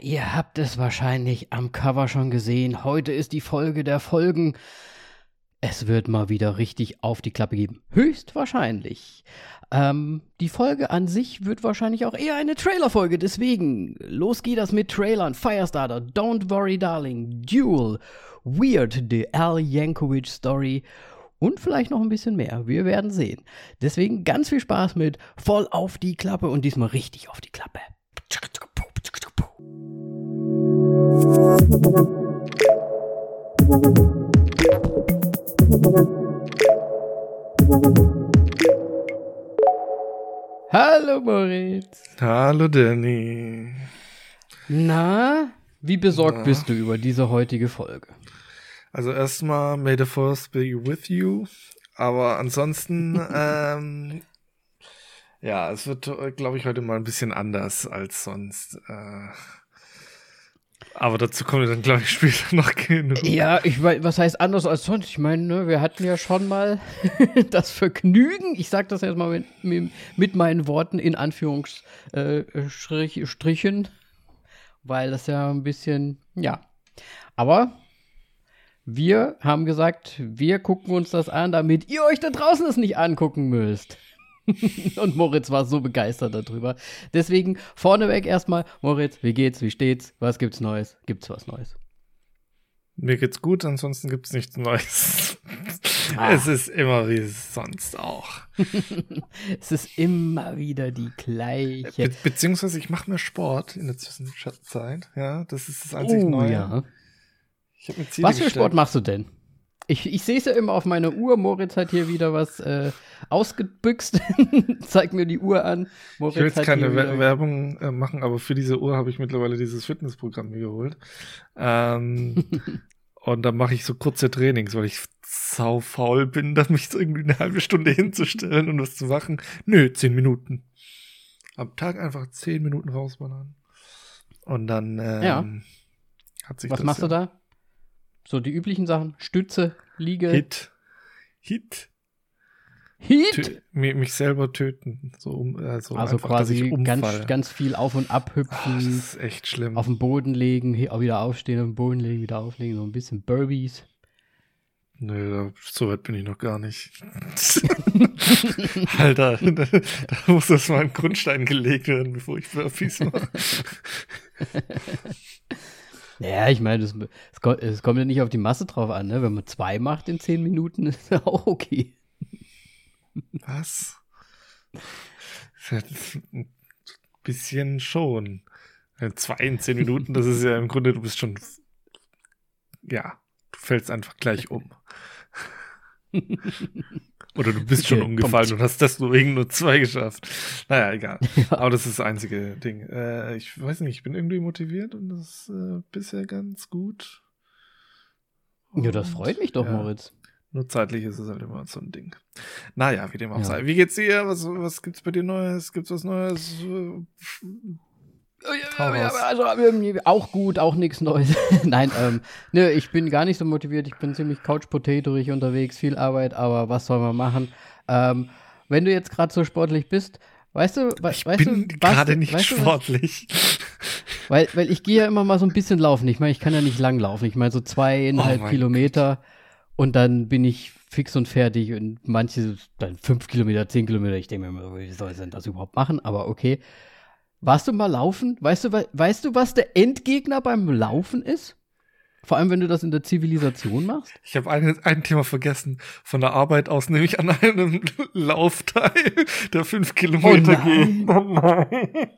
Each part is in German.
Ihr habt es wahrscheinlich am Cover schon gesehen. Heute ist die Folge der Folgen. Es wird mal wieder richtig auf die Klappe geben. Höchstwahrscheinlich. Ähm, die Folge an sich wird wahrscheinlich auch eher eine Trailerfolge. Deswegen, los geht das mit Trailern. Firestarter, Don't Worry Darling, Duel, Weird, The Al Yankovic Story und vielleicht noch ein bisschen mehr. Wir werden sehen. Deswegen ganz viel Spaß mit voll auf die Klappe und diesmal richtig auf die Klappe. Hallo Moritz. Hallo Danny. Na, wie besorgt Na. bist du über diese heutige Folge? Also erstmal, may the force be with you. Aber ansonsten, ähm, ja, es wird, glaube ich, heute mal ein bisschen anders als sonst. Äh, aber dazu kommen wir dann, glaube ich, später noch genug. Ja, ich meine, was heißt anders als sonst? Ich meine, ne, wir hatten ja schon mal das Vergnügen, ich sage das jetzt mal mit, mit, meinen Worten in Anführungsstrichen, weil das ja ein bisschen, ja. Aber wir haben gesagt, wir gucken uns das an, damit ihr euch da draußen es nicht angucken müsst. Und Moritz war so begeistert darüber. Deswegen vorneweg erstmal, Moritz, wie geht's, wie steht's, was gibt's Neues? Gibt's was Neues? Mir geht's gut, ansonsten gibt's nichts Neues. Ah. Es ist immer wie sonst auch. es ist immer wieder die gleiche. Be beziehungsweise ich mache mir Sport in der Zwischenzeit. Ja, das ist das einzig oh, Neue. Ja. was für gestellt. Sport machst du denn? Ich, ich sehe es ja immer auf meiner Uhr. Moritz hat hier wieder was äh, ausgebüxt. Zeig mir die Uhr an. Moritz ich will jetzt keine Werbung äh, machen, aber für diese Uhr habe ich mittlerweile dieses Fitnessprogramm mir geholt. Ähm, und da mache ich so kurze Trainings, weil ich sau faul bin, da mich irgendwie eine halbe Stunde hinzustellen und was zu machen. Nö, zehn Minuten. Am Tag einfach zehn Minuten rausballern. Und dann ähm, ja. hat sich Was das machst ja, du da? So die üblichen Sachen. Stütze, Liege. Hit. Hit. Hit? Tö mich selber töten. So, also, also einfach, quasi ganz, ganz viel auf und ab hüpfen. Das ist echt schlimm. Auf den Boden legen, wieder aufstehen, auf den Boden legen, wieder auflegen. So ein bisschen Burbies. Nö, so weit bin ich noch gar nicht. Alter, da, da muss erstmal ein Grundstein gelegt werden, bevor ich Burpees mache. Ja, ich meine, es, es, kommt ja nicht auf die Masse drauf an, ne? Wenn man zwei macht in zehn Minuten, ist ja auch okay. Was? Ein bisschen schon. Zwei in zehn Minuten, das ist ja im Grunde, du bist schon. Ja, du fällst einfach gleich um. Oder du bist okay, schon umgefallen kommt. und hast deswegen nur zwei geschafft. Naja, egal. Ja. Aber das ist das einzige Ding. Äh, ich weiß nicht, ich bin irgendwie motiviert und das ist äh, bisher ganz gut. Und, ja, das freut mich doch, ja, Moritz. Nur zeitlich ist es halt immer so ein Ding. Naja, wie dem auch ja. sei. Wie geht's dir? Was, was gibt's bei dir Neues? Gibt's was Neues? Also auch gut, auch nichts Neues. Nein, ähm, nö, ich bin gar nicht so motiviert. Ich bin ziemlich couch-potatorig unterwegs, viel Arbeit, aber was soll man machen? Ähm, wenn du jetzt gerade so sportlich bist, weißt du, we ich weißt bin gerade nicht weißt sportlich. weil, weil ich gehe ja immer mal so ein bisschen laufen. Ich meine, ich kann ja nicht lang laufen. Ich meine so zweieinhalb oh Kilometer Gott. und dann bin ich fix und fertig und manche dann fünf Kilometer, zehn Kilometer. Ich denke mir immer, wie soll ich denn das überhaupt machen? Aber okay. Warst du mal laufen? Weißt du, weißt du, was der Endgegner beim Laufen ist? Vor allem, wenn du das in der Zivilisation machst? Ich habe ein, ein Thema vergessen. Von der Arbeit aus nehme ich an einem Laufteil, der fünf Kilometer oh geht. Oh nein.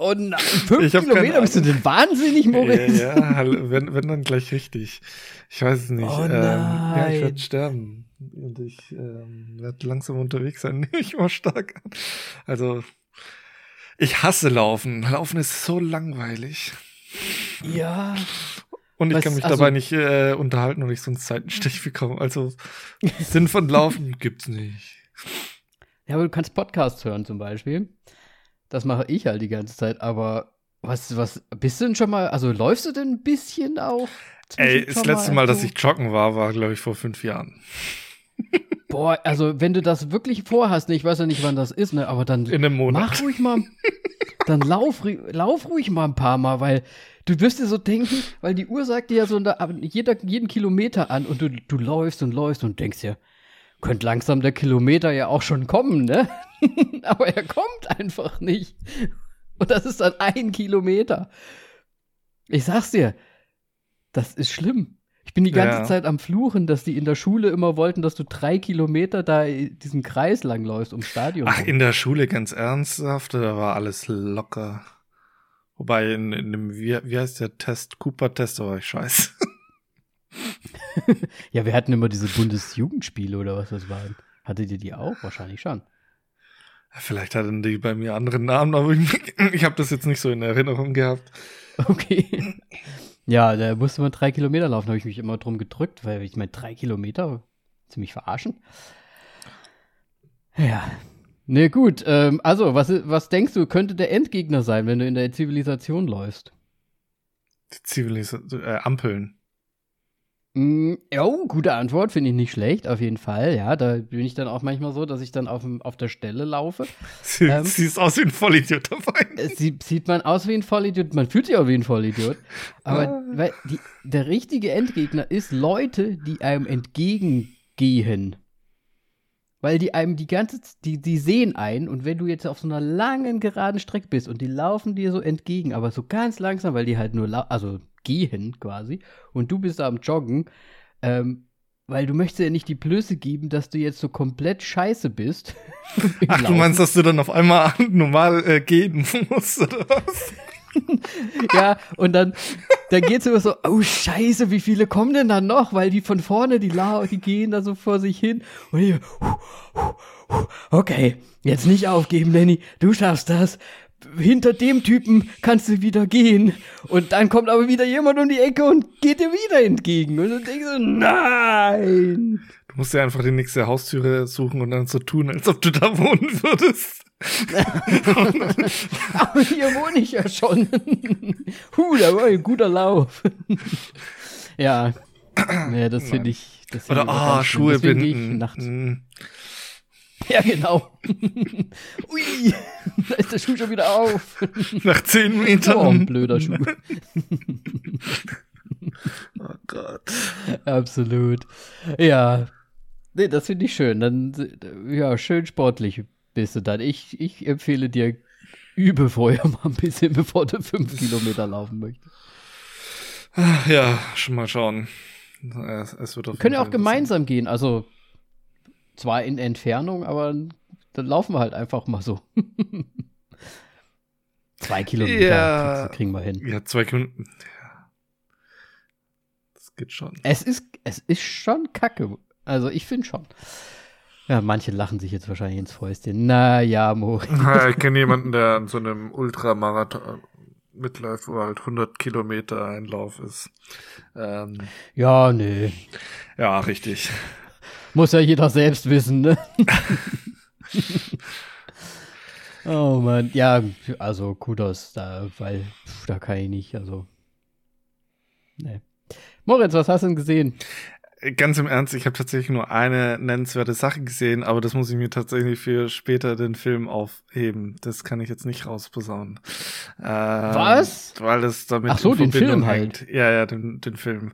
Oh nein, fünf Kilometer, bist du denn wahnsinnig, Moritz? Ja, ja, wenn, wenn dann gleich richtig. Ich weiß es nicht. Oh ähm, ja, ich werde sterben. Und ich ähm, werde langsam unterwegs sein, nehme ich mal stark an. Also, ich hasse Laufen. Laufen ist so langweilig. Ja. Und ich Was, kann mich also, dabei nicht äh, unterhalten und ich sonst Zeitenstich bekomme. Also Sinn von Laufen gibt's nicht. Ja, aber du kannst Podcasts hören zum Beispiel. Das mache ich halt die ganze Zeit. Aber was, was, bist du denn schon mal, also läufst du denn ein bisschen auch? Ey, das letzte Mal, dass ich joggen war, war, glaube ich, vor fünf Jahren. Boah, also wenn du das wirklich vorhast, ne, ich weiß ja nicht, wann das ist, ne, aber dann In einem Monat. mach ruhig mal, dann lauf, lauf ruhig mal ein paar Mal, weil du wirst dir so denken, weil die Uhr sagt dir ja so eine, jeder, jeden Kilometer an und du, du läufst und läufst und denkst dir, könnte langsam der Kilometer ja auch schon kommen, ne? aber er kommt einfach nicht. Und das ist dann ein Kilometer. Ich sag's dir, das ist schlimm. Ich bin die ganze Ja. Zeit am Fluchen, dass die in der Schule immer wollten, dass du drei Kilometer da diesen Kreis langläufst ums Stadion. Ach, in der Schule ganz ernsthaft, da war alles locker. Wobei in, in dem, wie, wie heißt der Test, Cooper-Test, da war ich scheiße. ja, wir hatten immer diese Bundesjugendspiele oder was das waren. Hattet ihr die auch? Wahrscheinlich schon. Vielleicht hatten die bei mir anderen Namen, aber ich, ich habe das jetzt nicht so in Erinnerung gehabt. Okay. Ja, da musste man drei Kilometer laufen, habe ich mich immer drum gedrückt, weil ich meine, drei Kilometer, ziemlich verarschen. Ja. Ne, gut. Ähm, also, was, was denkst du, könnte der Endgegner sein, wenn du in der Zivilisation läufst? Zivilisation, äh, Ampeln. Mm, oh, gute Antwort, finde ich nicht schlecht, auf jeden Fall. Ja, da bin ich dann auch manchmal so, dass ich dann auf, auf der Stelle laufe. Sie, Ähm. Siehst aus wie ein Vollidiot dabei. Es sieht, sieht man aus wie ein Vollidiot, man fühlt sich auch wie ein Vollidiot. Aber Ah. weil die, der richtige Endgegner ist Leute, die einem entgegengehen. Weil die einem die ganze die, die sehen einen und wenn du jetzt auf so einer langen geraden Strecke bist und die laufen dir so entgegen, aber so ganz langsam, weil die halt nur also gehen quasi und du bist da am Joggen, ähm, weil du möchtest ja nicht die Blöße geben, dass du jetzt so komplett scheiße bist. Ach, du meinst, dass du dann auf einmal normal äh, gehen musst, oder was? Ja, und dann, dann geht's immer so, oh Scheiße, wie viele kommen denn da noch? Weil die von vorne, die, lau die gehen da so vor sich hin. Und ich, okay, jetzt nicht aufgeben, Lenny, du schaffst das. Hinter dem Typen kannst du wieder gehen. Und dann kommt aber wieder jemand um die Ecke und geht dir wieder entgegen. Und dann denkst du, nein. Du musst ja einfach die nächste Haustüre suchen und dann so tun, als ob du da wohnen würdest. Aber hier wohne ich ja schon. Huh, da war ein guter Lauf. ja. Ja, das finde ich. Das find Oder, ich schlimm. Schuhe binden. Ja, genau. Ui, da ist der Schuh schon wieder auf. Nach zehn Oh, ein Metern. blöder Schuh. Oh Gott. Absolut. Ja. Nee, das finde ich schön. Dann, ja, schön sportlich bist du dann. Ich, ich empfehle dir, übe vorher mal ein bisschen, bevor du fünf Kilometer laufen möchtest. Ja, schon mal schauen. Es, es wird auf Wir können ja auch gemeinsam gehen. Also, zwar in Entfernung, aber dann laufen wir halt einfach mal so. Zwei Kilometer Ja. kriegst kriegen wir hin. Ja, zwei. Ja. Das geht schon. Es ist, es ist schon kacke. Also ich finde schon. Ja, manche lachen sich jetzt wahrscheinlich ins Fäustchen. Na ja, Mori. Ja, ich kenne jemanden, der an so einem Ultramarathon mitläuft, wo halt 100 Kilometer Einlauf ist. Ähm, Ja, nee. ja, richtig. Muss ja jeder selbst wissen, ne? oh Mann. Ja, also Kudos da, weil pf, da kann ich nicht, also. Nee. Moritz, was hast du denn gesehen? Ganz im Ernst, ich habe tatsächlich nur eine nennenswerte Sache gesehen, aber das muss ich mir tatsächlich für später den Film aufheben. Das kann ich jetzt nicht rausposaunen. Ähm, Was? Weil das damit Ach so, den Film halt. hängt. Ja, ja, den, den Film.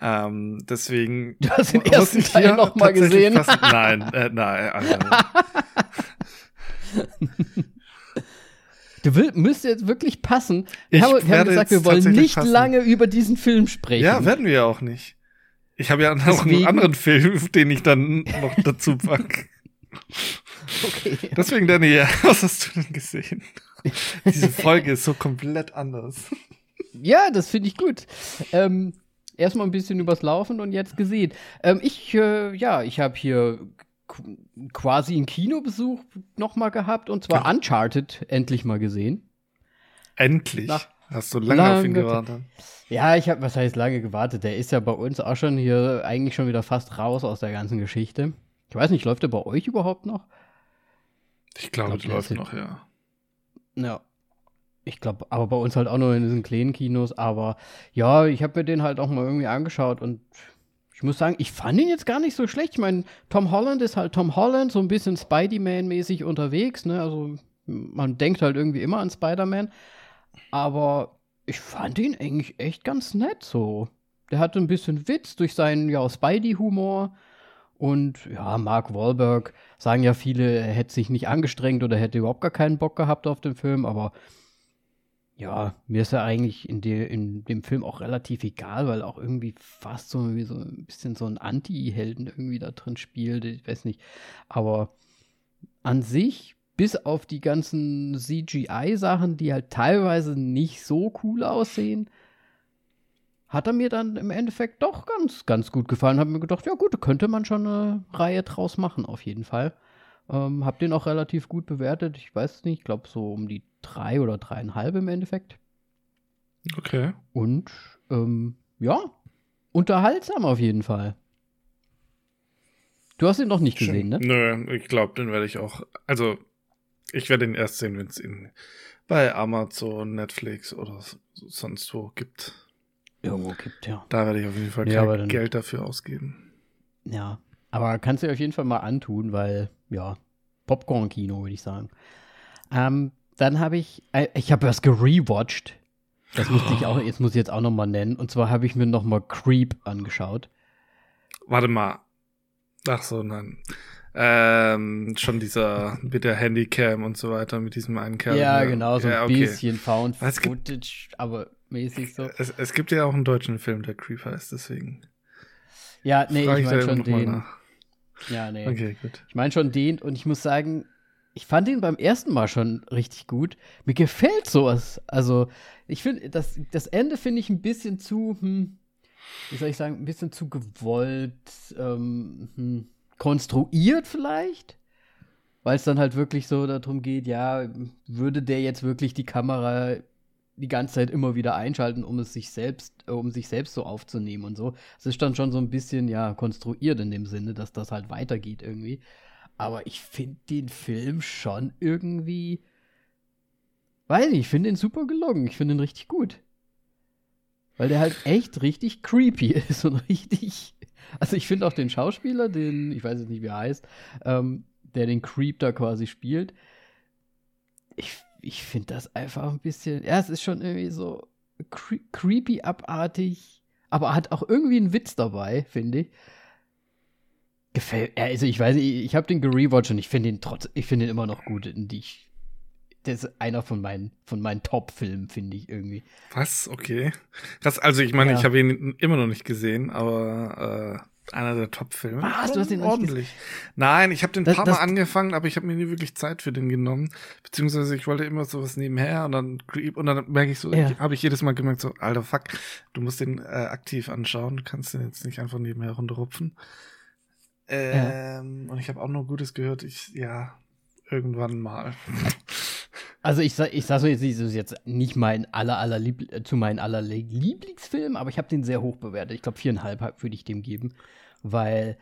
Ähm, deswegen. Du hast den ersten Teil noch mal gesehen. Passen. Nein, äh, nein, also, Du will, müsst jetzt wirklich passen. Ich Wir haben, wir haben werde gesagt, wir wollen nicht lange über diesen Film sprechen. Ja, werden wir ja auch nicht. Ich habe ja noch Deswegen- einen anderen Film, den ich dann noch dazu pack. okay. Deswegen, Danny, was hast du denn gesehen? Diese Folge ist so komplett anders. Ja, das finde ich gut. Ähm, erstmal ein bisschen übers Laufen und jetzt gesehen. Ähm, ich, äh, ja, ich habe hier qu- quasi einen Kinobesuch nochmal gehabt und zwar Ja. Uncharted endlich mal gesehen. Endlich. Nach- Hast du lange auf ihn lange- gewartet? Ja, ich habe, was heißt lange gewartet? Der ist ja bei uns auch schon hier eigentlich schon wieder fast raus aus der ganzen Geschichte. Ich weiß nicht, läuft der bei euch überhaupt noch? Ich glaube, glaub, läuft noch, ja. Ja. Ich glaube, aber bei uns halt auch nur in diesen kleinen Kinos. Aber ja, ich habe mir den halt auch mal irgendwie angeschaut und ich muss sagen, ich fand ihn jetzt gar nicht so schlecht. Ich meine, Tom Holland ist halt Tom Holland, so ein bisschen Spidey-Man-mäßig unterwegs, ne? Also man denkt halt irgendwie immer an Spider-Man. Aber ich fand ihn eigentlich echt ganz nett so. Der hatte ein bisschen Witz durch seinen ja, Spidey-Humor. Und ja, Mark Wahlberg sagen ja viele, er hätte sich nicht angestrengt oder hätte überhaupt gar keinen Bock gehabt auf den Film, aber ja, mir ist er eigentlich in, de, in dem Film auch relativ egal, weil auch irgendwie fast so, wie so ein bisschen so ein Anti-Helden irgendwie da drin spielt. Ich weiß nicht. Aber an sich, bis auf die ganzen CGI-Sachen, die halt teilweise nicht so cool aussehen, hat er mir dann im Endeffekt doch ganz, ganz gut gefallen. Hab mir gedacht, ja gut, da könnte man schon eine Reihe draus machen, auf jeden Fall. Ähm, hab den auch relativ gut bewertet. Ich weiß nicht, ich glaube so um die drei oder dreieinhalb im Endeffekt. Okay. Und ähm, ja, unterhaltsam auf jeden Fall. Du hast ihn noch nicht gesehen, ne? Nö, ich glaube, den werde ich auch. Also, ich werde ihn erst sehen, wenn es ihn bei Amazon, Netflix oder sonst wo gibt. Irgendwo gibt, ja. Da werde ich auf jeden Fall ja, kein Geld dafür ausgeben. Ja, aber kannst du dir auf jeden Fall mal antun, weil, ja, Popcorn-Kino, würde ich sagen. Ähm, dann habe ich, äh, ich habe was gerewatcht. Das musste ich auch, jetzt muss ich jetzt auch noch mal nennen. Und zwar habe ich mir noch mal Creep angeschaut. Warte mal. Ach so, nein. Ähm, schon dieser mit der Handycam und so weiter, mit diesem einen Kerl. Ja, genau, so ein okay. bisschen Found Footage, aber mäßig so. Es, es, gibt ja auch einen deutschen Film, der Creep heißt, deswegen. Ja, nee, ich meine schon den. Ja, nee. Okay, gut. Ich meine schon den und ich muss sagen, ich fand ihn beim ersten Mal schon richtig gut. Mir gefällt sowas. Also, ich finde, das, das Ende finde ich ein bisschen zu, hm, wie soll ich sagen, ein bisschen zu gewollt, ähm, hm, konstruiert vielleicht. Weil es dann halt wirklich so darum geht, ja, würde der jetzt wirklich die Kamera die ganze Zeit immer wieder einschalten, um es sich selbst, äh, um sich selbst so aufzunehmen und so. Es ist dann schon so ein bisschen, ja, konstruiert in dem Sinne, dass das halt weitergeht irgendwie. Aber ich finde den Film schon irgendwie, weiß nicht, ich finde ihn super gelungen. Ich finde ihn richtig gut. Weil der halt echt richtig creepy ist und richtig. Also ich finde auch den Schauspieler, den, ich weiß jetzt nicht, wie er heißt, ähm, der den Creep da quasi spielt. Ich ich finde das einfach ein bisschen, ja, es ist schon irgendwie so cre creepy abartig, aber hat auch irgendwie einen Witz dabei, finde ich. Gefällt, also ich weiß nicht, ich habe den gerewatcht und ich finde ihn trotz, ich finde ihn immer noch gut. Ich, das ist einer von meinen, von meinen Top-Filmen, finde ich irgendwie. Was? Okay. Das, also ich meine, ja. ich habe ihn immer noch nicht gesehen, aber äh, einer der Top-Filme. Was? Du hast den ordentlich. Nein, ich habe den ein paar Mal angefangen, aber ich habe mir nie wirklich Zeit für den genommen. Beziehungsweise ich wollte immer sowas nebenher und dann und dann merke ich so, ja. habe ich jedes Mal gemerkt, so, alter Fuck, du musst den äh, aktiv anschauen, du kannst den jetzt nicht einfach nebenher runterrupfen. Ähm, ja. Und ich habe auch nur Gutes gehört, ich, ja, irgendwann mal. Also ich ich sag so jetzt, das ist jetzt nicht mein aller, aller Liebl äh, zu meinen aller Lieblingsfilm, aber ich habe den sehr hoch bewertet. Ich glaube viereinhalb würde ich dem geben, weil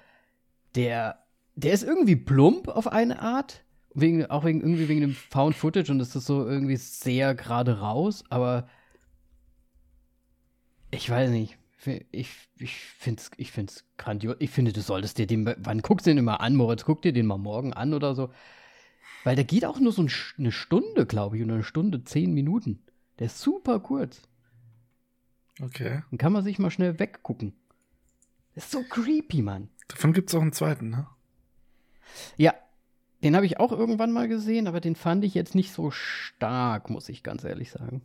der, der ist irgendwie plump auf eine Art, wegen, auch wegen irgendwie wegen dem Found Footage und es ist so irgendwie sehr gerade raus, aber ich weiß nicht. Ich, ich finde es ich find's grandios. Ich finde, du solltest dir den, wann guckst du den immer an, Moritz? Guck dir den mal morgen an oder so. Weil der geht auch nur so eine Stunde, glaube ich, oder eine Stunde, zehn Minuten. Der ist super kurz. Okay. Dann kann man sich mal schnell weggucken. Das ist so creepy, Mann. Davon gibt es auch einen zweiten, ne? Ja. Den habe ich auch irgendwann mal gesehen, aber den fand ich jetzt nicht so stark, muss ich ganz ehrlich sagen.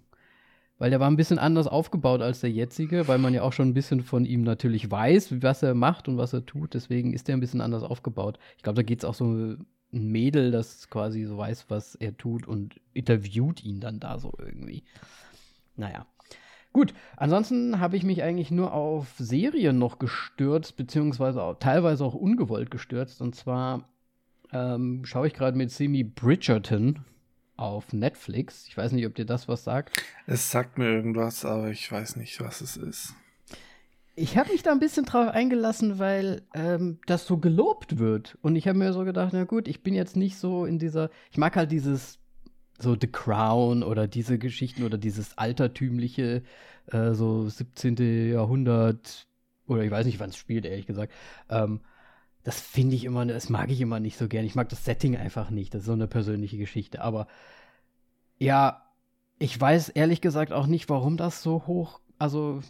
Weil der war ein bisschen anders aufgebaut als der jetzige, weil man ja auch schon ein bisschen von ihm natürlich weiß, was er macht und was er tut. Deswegen ist der ein bisschen anders aufgebaut. Ich glaube, da geht es auch so ein Mädel, das quasi so weiß, was er tut und interviewt ihn dann da so irgendwie. Naja. Gut, ansonsten habe ich mich eigentlich nur auf Serien noch gestürzt, beziehungsweise auch, teilweise auch ungewollt gestürzt. Und zwar ähm, schaue ich gerade mit Simi Bridgerton auf Netflix. Ich weiß nicht, ob dir das was sagt. Es sagt mir irgendwas, aber ich weiß nicht, was es ist. Ich habe mich da ein bisschen drauf eingelassen, weil ähm, das so gelobt wird. Und ich habe mir so gedacht, na gut, ich bin jetzt nicht so in dieser. Ich mag halt dieses so The Crown oder diese Geschichten oder dieses altertümliche, äh, so 17. Jahrhundert oder ich weiß nicht, wann es spielt, ehrlich gesagt. Ähm, das finde ich immer, das mag ich immer nicht so gern. Ich mag das Setting einfach nicht. Das ist so eine persönliche Geschichte. Aber ja, ich weiß ehrlich gesagt auch nicht, warum das so hoch, also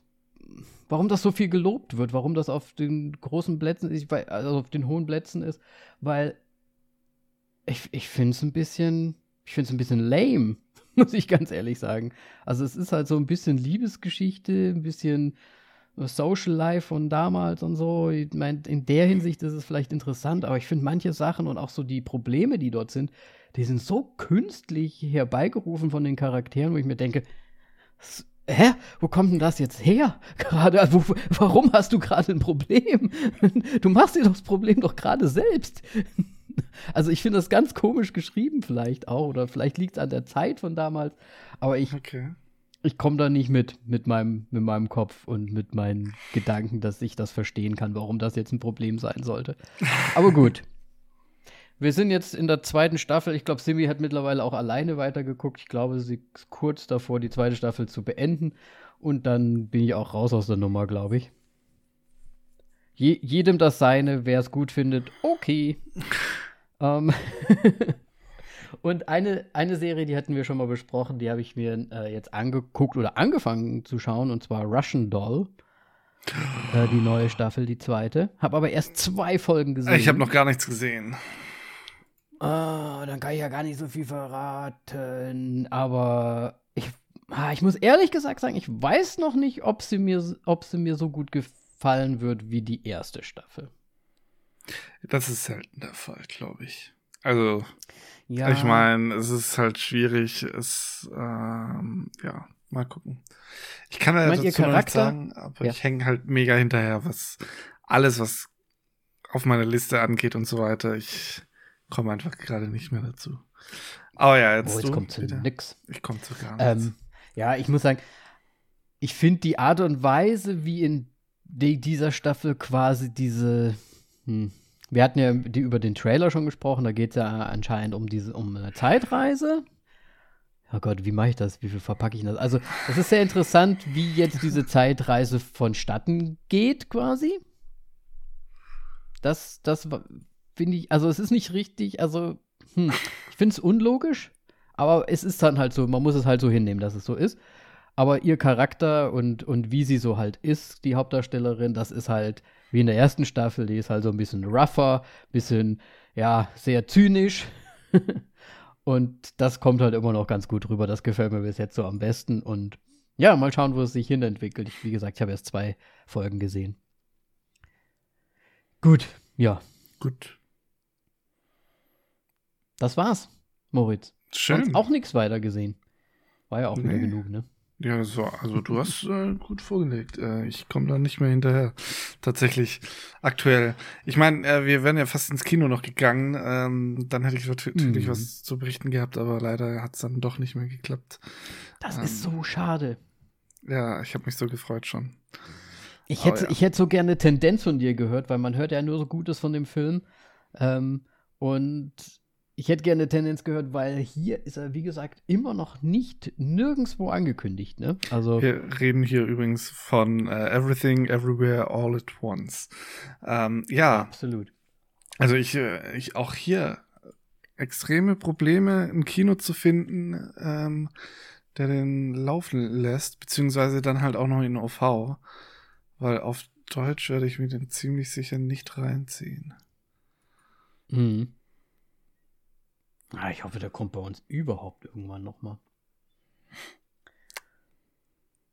warum das so viel gelobt wird, warum das auf den großen Plätzen, also auf den hohen Plätzen ist, weil ich, ich finde es ein bisschen, ich finde es ein bisschen lame, muss ich ganz ehrlich sagen. Also es ist halt so ein bisschen Liebesgeschichte, ein bisschen Social Life von damals und so. Ich meine, in der Hinsicht ist es vielleicht interessant, aber ich finde manche Sachen und auch so die Probleme, die dort sind, die sind so künstlich herbeigerufen von den Charakteren, wo ich mir denke, hä, wo kommt denn das jetzt her? Gerade, wo, warum hast du gerade ein Problem? Du machst dir das Problem doch gerade selbst. Also ich finde das ganz komisch geschrieben vielleicht auch oder vielleicht liegt es an der Zeit von damals, aber ich okay. ich komme da nicht mit mit meinem mit meinem Kopf und mit meinen Gedanken, dass ich das verstehen kann, warum das jetzt ein Problem sein sollte. Aber gut. Wir sind jetzt in der zweiten Staffel. Ich glaube, Simi hat mittlerweile auch alleine weitergeguckt. Ich glaube, sie ist kurz davor, die zweite Staffel zu beenden. Und dann bin ich auch raus aus der Nummer, glaube ich. Je jedem das seine, wer es gut findet, okay. ähm Und eine, eine Serie, die hatten wir schon mal besprochen, die habe ich mir äh, jetzt angeguckt oder angefangen zu schauen, und zwar Russian Doll. Äh, die neue Staffel, die zweite. Habe aber erst zwei Folgen gesehen. Ich habe noch gar nichts gesehen. Ah, dann kann ich ja gar nicht so viel verraten. Aber ich, ah, ich muss ehrlich gesagt sagen, ich weiß noch nicht, ob sie mir, ob sie mir so gut gefallen wird wie die erste Staffel. Das ist selten der Fall, glaube ich. Also, ja. ich meine, es ist halt schwierig. Es, ähm, ja, mal gucken. Ich kann ja dazu noch nicht sagen, aber ja. ich hänge halt mega hinterher, was alles, was auf meiner Liste angeht und so weiter. Ich komme einfach gerade nicht mehr dazu. Aber ja, jetzt, oh, jetzt kommt zu nix. Ich komme zu gar nichts. Ähm, ja, ich muss sagen, ich finde die Art und Weise, wie in die, dieser Staffel quasi diese, hm, wir hatten ja die, über den Trailer schon gesprochen, da geht es ja anscheinend um diese, um eine Zeitreise. Oh Gott, wie mache ich das? Wie viel verpacke ich das? Also, es ist sehr interessant, wie jetzt diese Zeitreise vonstatten geht, quasi. Das, das finde ich, also es ist nicht richtig, also hm, ich finde es unlogisch, aber es ist dann halt so, man muss es halt so hinnehmen, dass es so ist. Aber ihr Charakter und, und wie sie so halt ist, die Hauptdarstellerin, das ist halt wie in der ersten Staffel, die ist halt so ein bisschen rougher, bisschen, ja, sehr zynisch. und das kommt halt immer noch ganz gut rüber. Das gefällt mir bis jetzt so am besten. Und ja, mal schauen, wo es sich hin entwickelt. Wie gesagt, ich habe erst zwei Folgen gesehen. Gut, ja. Gut. Das war's, Moritz. Schön. Sonst auch nichts weiter gesehen. War ja auch nee. wieder genug, ne? Ja, so, also du hast äh, gut vorgelegt. Äh, ich komme da nicht mehr hinterher. Tatsächlich aktuell. Ich meine, äh, wir wären ja fast ins Kino noch gegangen. Ähm, dann hätte ich natürlich mhm. was zu berichten gehabt, aber leider hat es dann doch nicht mehr geklappt. Das ähm, ist so schade. Ja, ich habe mich so gefreut schon. Ich hätte, ja. ich hätte so gerne Tendenz von dir gehört, weil man hört ja nur so Gutes von dem Film. Ähm, und ich hätte gerne Tendenz gehört, weil hier ist er, wie gesagt, immer noch nicht nirgendwo angekündigt. Ne? Also Wir reden hier übrigens von uh, Everything, Everywhere, All at Once. Ähm, ja. Absolut. Also ich, äh, ich auch hier extreme Probleme, ein Kino zu finden, ähm, der den laufen lässt, beziehungsweise dann halt auch noch in OV. Weil auf Deutsch werde ich mir den ziemlich sicher nicht reinziehen. Mhm. Ah, ich hoffe, der kommt bei uns überhaupt irgendwann nochmal.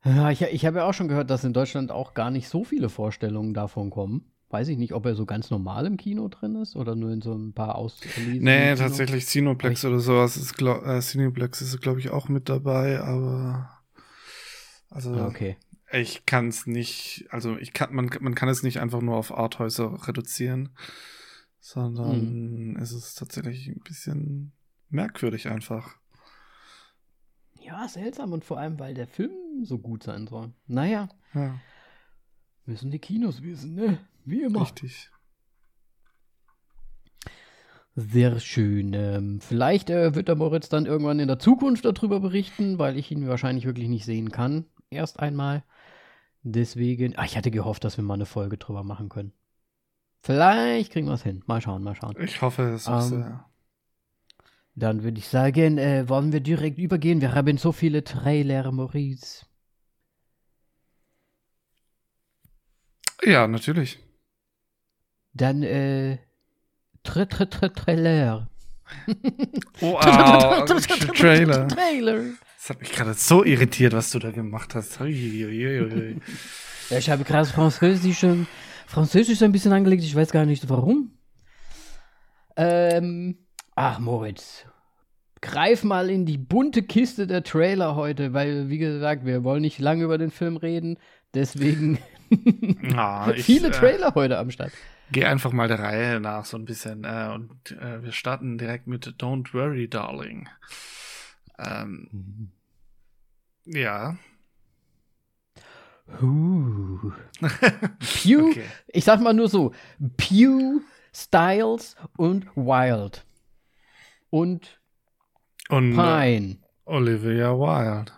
Ja, ich, ich habe ja auch schon gehört, dass in Deutschland auch gar nicht so viele Vorstellungen davon kommen. Weiß ich nicht, ob er so ganz normal im Kino drin ist oder nur in so ein paar Auslesungen. Nee, tatsächlich Cineplex oder sowas ist, glaub, äh, Cineplex ist, glaube ich, auch mit dabei, aber also ah, okay. ich kann es nicht, also ich kann, man, man kann es nicht einfach nur auf Arthäuser reduzieren sondern mhm. es ist tatsächlich ein bisschen merkwürdig einfach. Ja, seltsam und vor allem, weil der Film so gut sein soll. Naja. Ja. Müssen die Kinos wissen, ne? Wie immer. Richtig. Sehr schön. Ähm, vielleicht äh, wird der Moritz dann irgendwann in der Zukunft darüber berichten, weil ich ihn wahrscheinlich wirklich nicht sehen kann. Erst einmal. Deswegen, ach, ich hatte gehofft, dass wir mal eine Folge drüber machen können. Vielleicht kriegen wir es hin. Mal schauen, mal schauen. Ich hoffe es auch um, sehr. Dann würde ich sagen, äh, wollen wir direkt übergehen. Wir haben so viele Trailer, Maurice. Ja, natürlich. Dann, äh, Tr Tr Tr Trailer. Wow, Trailer. Trailer. Das hat mich gerade so irritiert, was du da gemacht hast. ja, ich habe gerade Französisch, Französisch ein bisschen angelegt. Ich weiß gar nicht warum. Ähm, ach, Moritz. Greif mal in die bunte Kiste der Trailer heute, weil, wie gesagt, wir wollen nicht lange über den Film reden. Deswegen ah, ich, viele äh, Trailer heute am Start. Geh einfach mal der Reihe nach so ein bisschen. Äh, und äh, wir starten direkt mit Don't Worry, Darling. Ähm, mhm. Ja. Uh. Pew, okay. ich sag mal nur so: Pew, Styles und Wild. Und, und äh, Pine. Olivia Wild.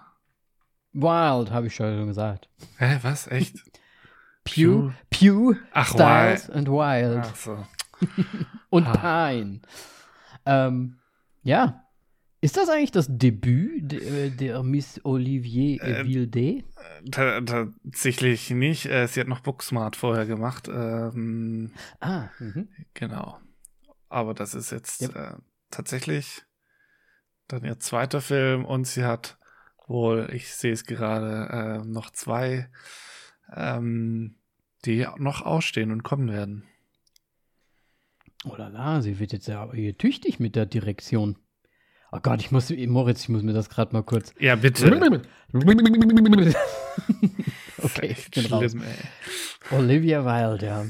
Wild, habe ich schon gesagt. Hä, was? Echt? Pew, Pew, Ach, Styles and Wild. Ach so. und ah. Pine. Ähm, ja. Ist das eigentlich das Debüt der, der Miss Olivier äh, Vilde? Tatsächlich nicht. Äh, sie hat noch Booksmart vorher gemacht. Ähm, ah, mh. genau. Aber das ist jetzt yep. äh, tatsächlich dann ihr zweiter Film und sie hat wohl, ich sehe es gerade, äh, noch zwei ähm, die noch ausstehen und kommen werden. Oh la la, sie wird jetzt ja hier tüchtig mit der Direktion. Oh Gott, ich muss, Moritz, ich muss mir das gerade mal kurz. Ja, bitte. okay, ich bin raus. Schlimm, Olivia Wilde, ja.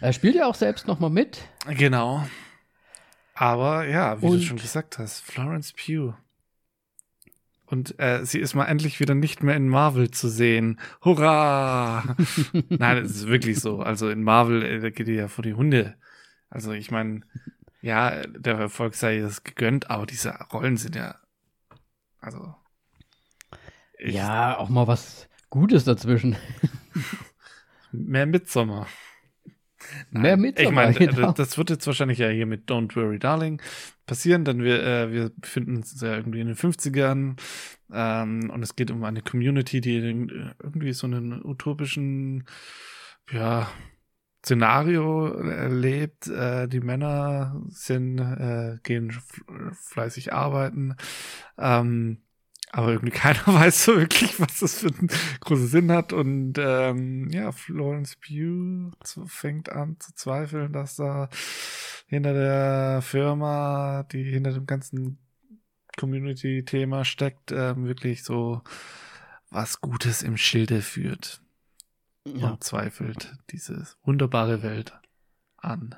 Er spielt ja auch selbst noch mal mit. Genau. Aber ja, wie und, du schon gesagt hast, Florence Pugh. Und äh, sie ist mal endlich wieder nicht mehr in Marvel zu sehen. Hurra! Nein, es ist wirklich so. Also in Marvel, äh, da geht ihr ja vor die Hunde. Also ich meine, ja, der Erfolg sei das gegönnt, aber diese Rollen sind ja. Also. Ja, auch mal was Gutes dazwischen. Mehr Midsommer. Mehr Midsommer. Ich meine, genau. das wird jetzt wahrscheinlich ja hier mit Don't Worry Darling passieren, denn wir, äh, wir befinden uns ja irgendwie in den 50ern ähm, und es geht um eine Community, die irgendwie so einen utopischen, ja, Szenario erlebt. Äh, die Männer sind, äh, gehen fleißig arbeiten. Ähm, aber irgendwie keiner weiß so wirklich, was das für einen großen Sinn hat. Und ähm, ja, Florence Pugh fängt an zu zweifeln, dass da hinter der Firma, die hinter dem ganzen Community-Thema steckt, ähm, wirklich so was Gutes im Schilde führt. Ja. Und zweifelt diese wunderbare Welt an,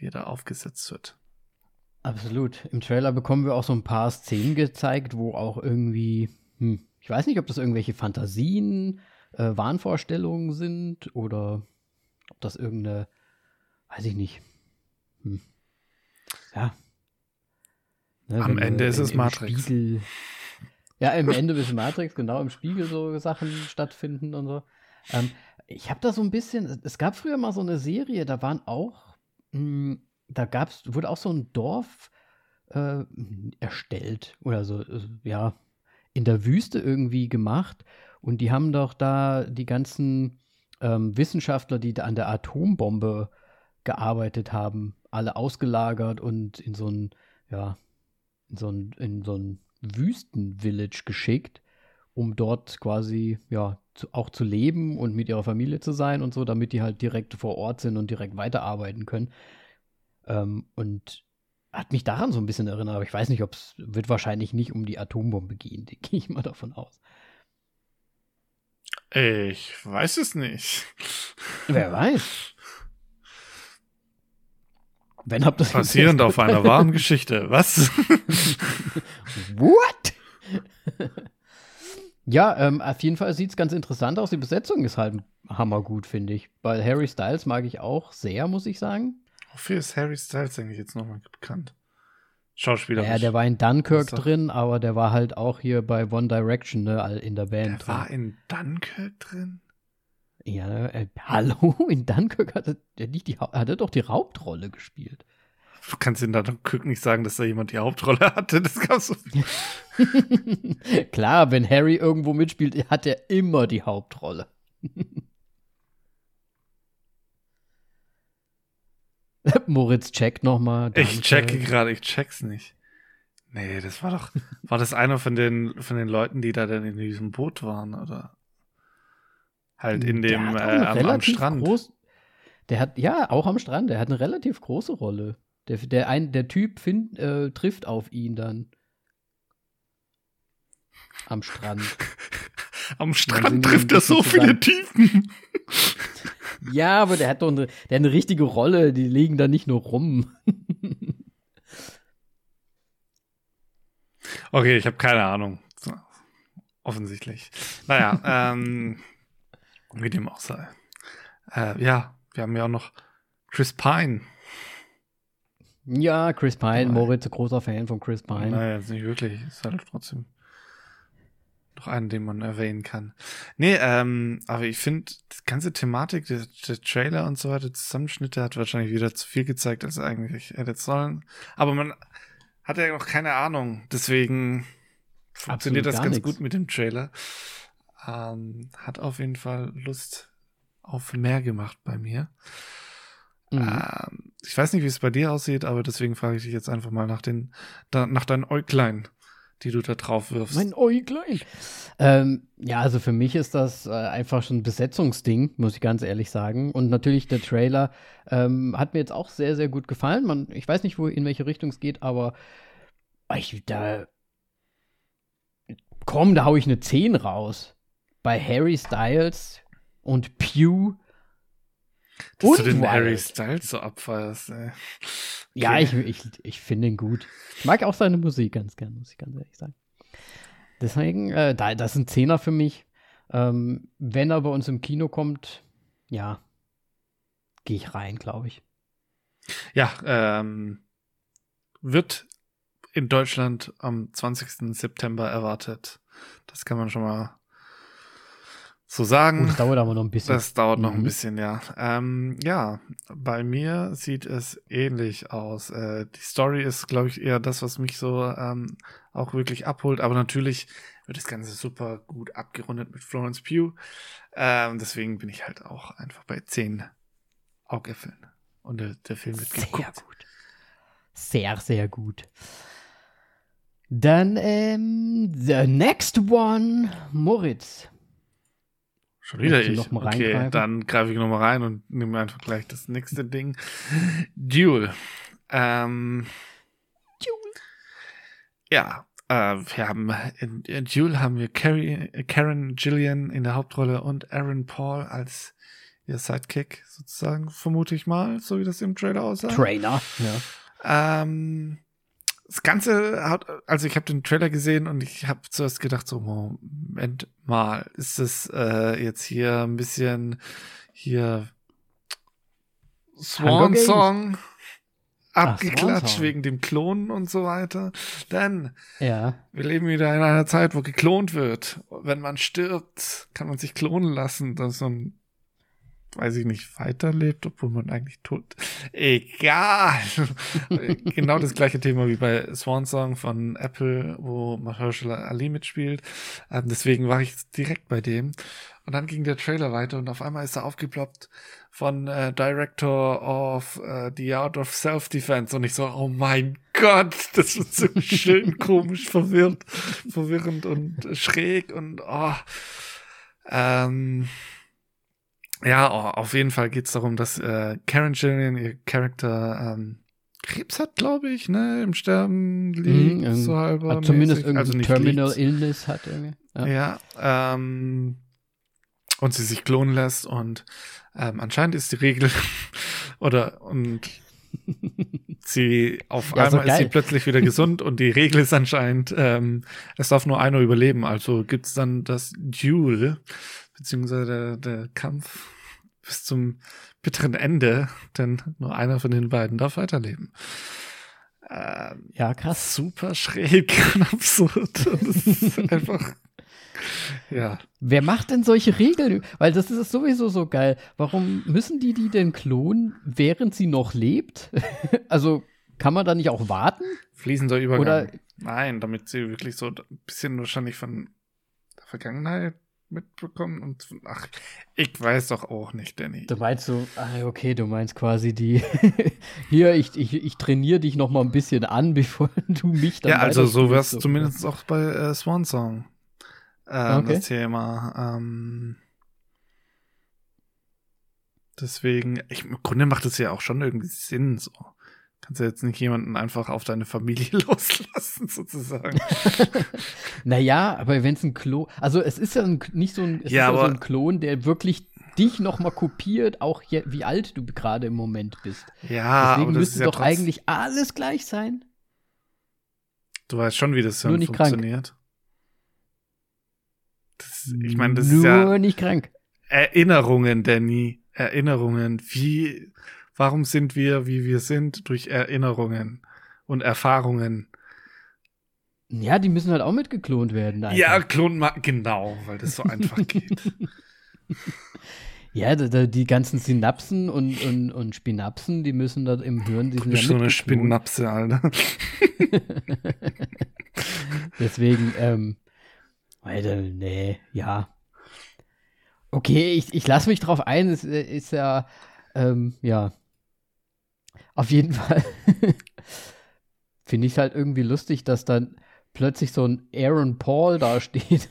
die da aufgesetzt wird. Absolut. Im Trailer bekommen wir auch so ein paar Szenen gezeigt, wo auch irgendwie, hm, ich weiß nicht, ob das irgendwelche Fantasien, äh, Wahnvorstellungen sind oder ob das irgendeine, weiß ich nicht. Hm. Ja. Ne, Am Ende ist es Matrix. Spiegel, ja, im Ende ist es Matrix, genau, im Spiegel so Sachen stattfinden und so. Ähm, ich habe da so ein bisschen, es gab früher mal so eine Serie, da waren auch, mh, hm, da gab's, wurde auch so ein Dorf äh, erstellt oder so, äh, ja, in der Wüste irgendwie gemacht. Und die haben doch da die ganzen ähm, Wissenschaftler, die da an der Atombombe gearbeitet haben, alle ausgelagert und in so ein, ja, in so ein, in so ein Wüstenvillage geschickt, um dort quasi, ja, zu, auch zu leben und mit ihrer Familie zu sein und so, damit die halt direkt vor Ort sind und direkt weiterarbeiten können. Ähm, und hat mich daran so ein bisschen erinnert, aber ich weiß nicht, ob es wird wahrscheinlich nicht um die Atombombe gehen, gehe ich mal davon aus. Ich weiß es nicht. Wer weiß. Wenn habt das Basierend auf einer wahren Geschichte. Was? What? Ja, ähm, auf jeden Fall sieht es ganz interessant aus. Die Besetzung ist halt hammergut, finde ich. Weil Harry Styles mag ich auch sehr, muss ich sagen. Wofür ist Harry Styles eigentlich jetzt nochmal bekannt? Schauspieler. Ja, der war in Dunkirk drin, aber der war halt auch hier bei One Direction ne, in der Band. Der war in Dunkirk drin? Ja, äh, hallo, in Dunkirk hat er, nicht die, hat er doch die Hauptrolle gespielt. Du kannst in Dunkirk nicht sagen, dass da jemand die Hauptrolle hatte. Das gab's so. Klar, wenn Harry irgendwo mitspielt, hat er immer die Hauptrolle. Moritz checkt nochmal. Ich checke gerade, ich check's nicht. Nee, das war doch, war das einer von den, von den Leuten, die da dann in diesem Boot waren, oder? Halt in dem, äh, am, am, Strand. Groß, der hat, ja, auch am Strand, der hat eine relativ große Rolle. Der, der, ein, der Typ find, äh, trifft auf ihn dann. Am Strand. am Strand trifft er so viele Typen. ja, aber der hat doch eine, der hat eine richtige Rolle, die liegen da nicht nur rum. okay, ich habe keine Ahnung. Offensichtlich. Naja, ähm, wie dem auch sei. Äh, ja, wir haben ja auch noch Chris Pine. Ja, Chris Pine, Moritz, großer Fan von Chris Pine. Naja, ist nicht wirklich, ist halt trotzdem noch einen, den man erwähnen kann. Nee, ähm, aber ich finde, die ganze Thematik, der, der, Trailer und so weiter, Zusammenschnitte hat wahrscheinlich wieder zu viel gezeigt, als eigentlich hätte sollen. Aber man hat ja noch keine Ahnung, deswegen funktioniert das ganz nix. gut mit dem Trailer. Ähm, hat auf jeden Fall Lust auf mehr gemacht bei mir. Mhm. Ähm, ich weiß nicht, wie es bei dir aussieht, aber deswegen frage ich dich jetzt einfach mal nach, den, da, nach deinen Äuglein, die du da drauf wirfst. Mein Äuglein. Ähm, ja, also für mich ist das äh, einfach schon ein Besetzungsding, muss ich ganz ehrlich sagen. Und natürlich der Trailer ähm, hat mir jetzt auch sehr, sehr gut gefallen. Man, ich weiß nicht, wo in welche Richtung es geht, aber ich, da komm, da hau ich eine 10 raus bei Harry Styles und Pew. Dass und du den Wild. Harry Styles so abfeierst, ey. Okay. Ja, ich, ich, ich finde ihn gut. Ich mag auch seine Musik ganz gern, muss ich ganz ehrlich sagen. Deswegen, äh, da, das ist ein Zehner für mich. Ähm, wenn er bei uns im Kino kommt, ja, gehe ich rein, glaube ich. Ja, ähm, wird in Deutschland am 20. September erwartet. Das kann man schon mal so sagen. das dauert aber noch ein bisschen. Das dauert noch mhm. ein bisschen, ja. Ähm, ja, bei mir sieht es ähnlich aus. Äh, die Story ist, glaube ich, eher das, was mich so ähm, auch wirklich abholt. Aber natürlich wird das Ganze super gut abgerundet mit Florence Pugh. Ähm, deswegen bin ich halt auch einfach bei 10 Augäpfeln. Und der, der Film wird sehr geguckt. gut. Sehr, sehr gut. Dann, ähm, the next one, Moritz. Schon wieder ich. Okay, dann greife ich nochmal rein und nehme einfach gleich das nächste Ding. Duel. Ähm, Duel. Ja, äh, wir haben in, in Duel haben wir Carrie, Karen Gillian in der Hauptrolle und Aaron Paul als ihr Sidekick sozusagen, vermute ich mal, so wie das im Trailer aussah. Trainer, ja. Ähm, das Ganze hat, also ich habe den Trailer gesehen und ich habe zuerst gedacht, so, Moment mal, ist das äh, jetzt hier ein bisschen hier Swan Song abgeklatscht Ach, wegen dem Klonen und so weiter. Denn ja. wir leben wieder in einer Zeit, wo geklont wird. Wenn man stirbt, kann man sich klonen lassen. Das ist so ein weiß ich nicht, weiterlebt, obwohl man eigentlich tot. Egal. genau das gleiche Thema wie bei Swan Song von Apple, wo Mahershala Ali mitspielt. Ähm, deswegen war ich direkt bei dem. Und dann ging der Trailer weiter und auf einmal ist er aufgeploppt von äh, Director of uh, The Art of Self-Defense. Und ich so, oh mein Gott, das wird so schön komisch, verwirrt, verwirrend und schräg und oh. Ähm, ja, oh, auf jeden Fall geht es darum, dass äh, Karen Gillian, ihr Charakter, ähm, Krebs hat, glaube ich, ne, im Sterben liegt, mhm, so halber. Zumindest irgendwie also Terminal liegt. Illness hat irgendwie. Ja, ja ähm, und sie sich klonen lässt und ähm, anscheinend ist die Regel oder und sie auf ja, einmal so ist sie plötzlich wieder gesund und die Regel ist anscheinend, ähm, es darf nur einer überleben. Also gibt's dann das Duel, beziehungsweise der, der Kampf bis zum bitteren Ende, denn nur einer von den beiden darf weiterleben. Ähm, ja, krass. Super schräg und absurd. Es ist einfach ja. Wer macht denn solche Regeln? Weil das ist sowieso so geil. Warum müssen die die denn klonen, während sie noch lebt? also kann man da nicht auch warten? Fließender Übergang. Oder Nein, damit sie wirklich so ein bisschen wahrscheinlich von der Vergangenheit mitbekommen und ach, ich weiß doch auch nicht, Danny. Du meinst so, ah, okay, du meinst quasi die hier, ich, ich, ich trainiere dich noch mal ein bisschen an, bevor du mich dann Ja, also so wär's so zumindest auch bei äh, Swan Song. Äh, okay. Das Thema. Ähm, deswegen, ich, im Grunde macht es ja auch schon irgendwie Sinn, so. Kannst du jetzt nicht jemanden einfach auf deine Familie loslassen, sozusagen. naja, aber wenn es ein Klon, also es ist ja ein, nicht so ein, es ja, ist ja so ein Klon, der wirklich dich noch mal kopiert, auch je, wie alt du gerade im Moment bist. Ja, Deswegen aber müsste ja doch eigentlich alles gleich sein. Du weißt schon, wie das nicht funktioniert. Das, ich meine, das Nur ist ja. Nur nicht krank. Erinnerungen, Danny. Erinnerungen. Wie Warum sind wir, wie wir sind? Durch Erinnerungen und Erfahrungen. Ja, die müssen halt auch mitgeklont werden. Einfach. Ja, klon mal, genau, weil das so einfach geht. Ja, die ganzen Synapsen und, und, und Spinapsen, die müssen dort im Hirn, die sind ja so eine Spinapse, Alter. Deswegen, ähm, Alter, nee, ja. Okay, ich, ich lasse mich drauf ein, es ist ja, ähm, ja, auf jeden Fall finde ich es halt irgendwie lustig, dass dann plötzlich so ein Aaron Paul da steht.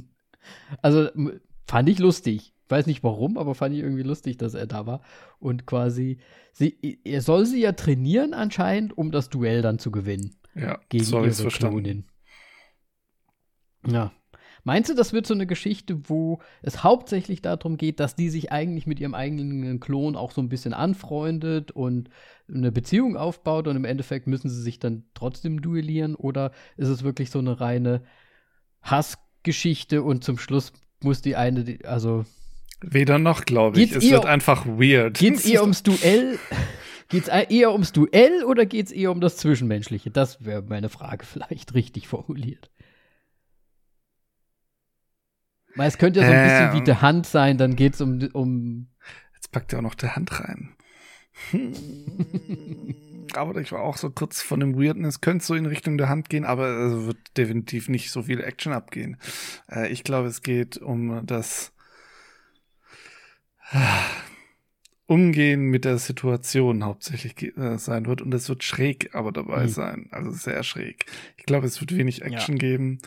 also fand ich lustig. Weiß nicht warum, aber fand ich irgendwie lustig, dass er da war. Und quasi, sie, er soll sie ja trainieren anscheinend, um das Duell dann zu gewinnen. Ja, gegen ihre Klonin. Ja, Meinst du, das wird so eine Geschichte, wo es hauptsächlich darum geht, dass die sich eigentlich mit ihrem eigenen Klon auch so ein bisschen anfreundet und eine Beziehung aufbaut und im Endeffekt müssen sie sich dann trotzdem duellieren? Oder ist es wirklich so eine reine Hassgeschichte und zum Schluss muss die eine, also. Weder noch, glaube ich. Es wird einfach weird. Geht es eher ums Duell? Geht es eher ums Duell oder geht es eher um das Zwischenmenschliche? Das wäre meine Frage vielleicht richtig formuliert. Weil es könnte ja so ein bisschen wie der Hand sein, dann geht es um, um. Jetzt packt er auch noch der Hand rein. aber ich war auch so kurz von dem Weirdness, könnte so in Richtung der Hand gehen, aber es wird definitiv nicht so viel Action abgehen. Äh, ich glaube, es geht um das äh, Umgehen mit der Situation hauptsächlich äh, sein wird und es wird schräg aber dabei mhm. sein, also sehr schräg. Ich glaube, es wird wenig Action ja. geben.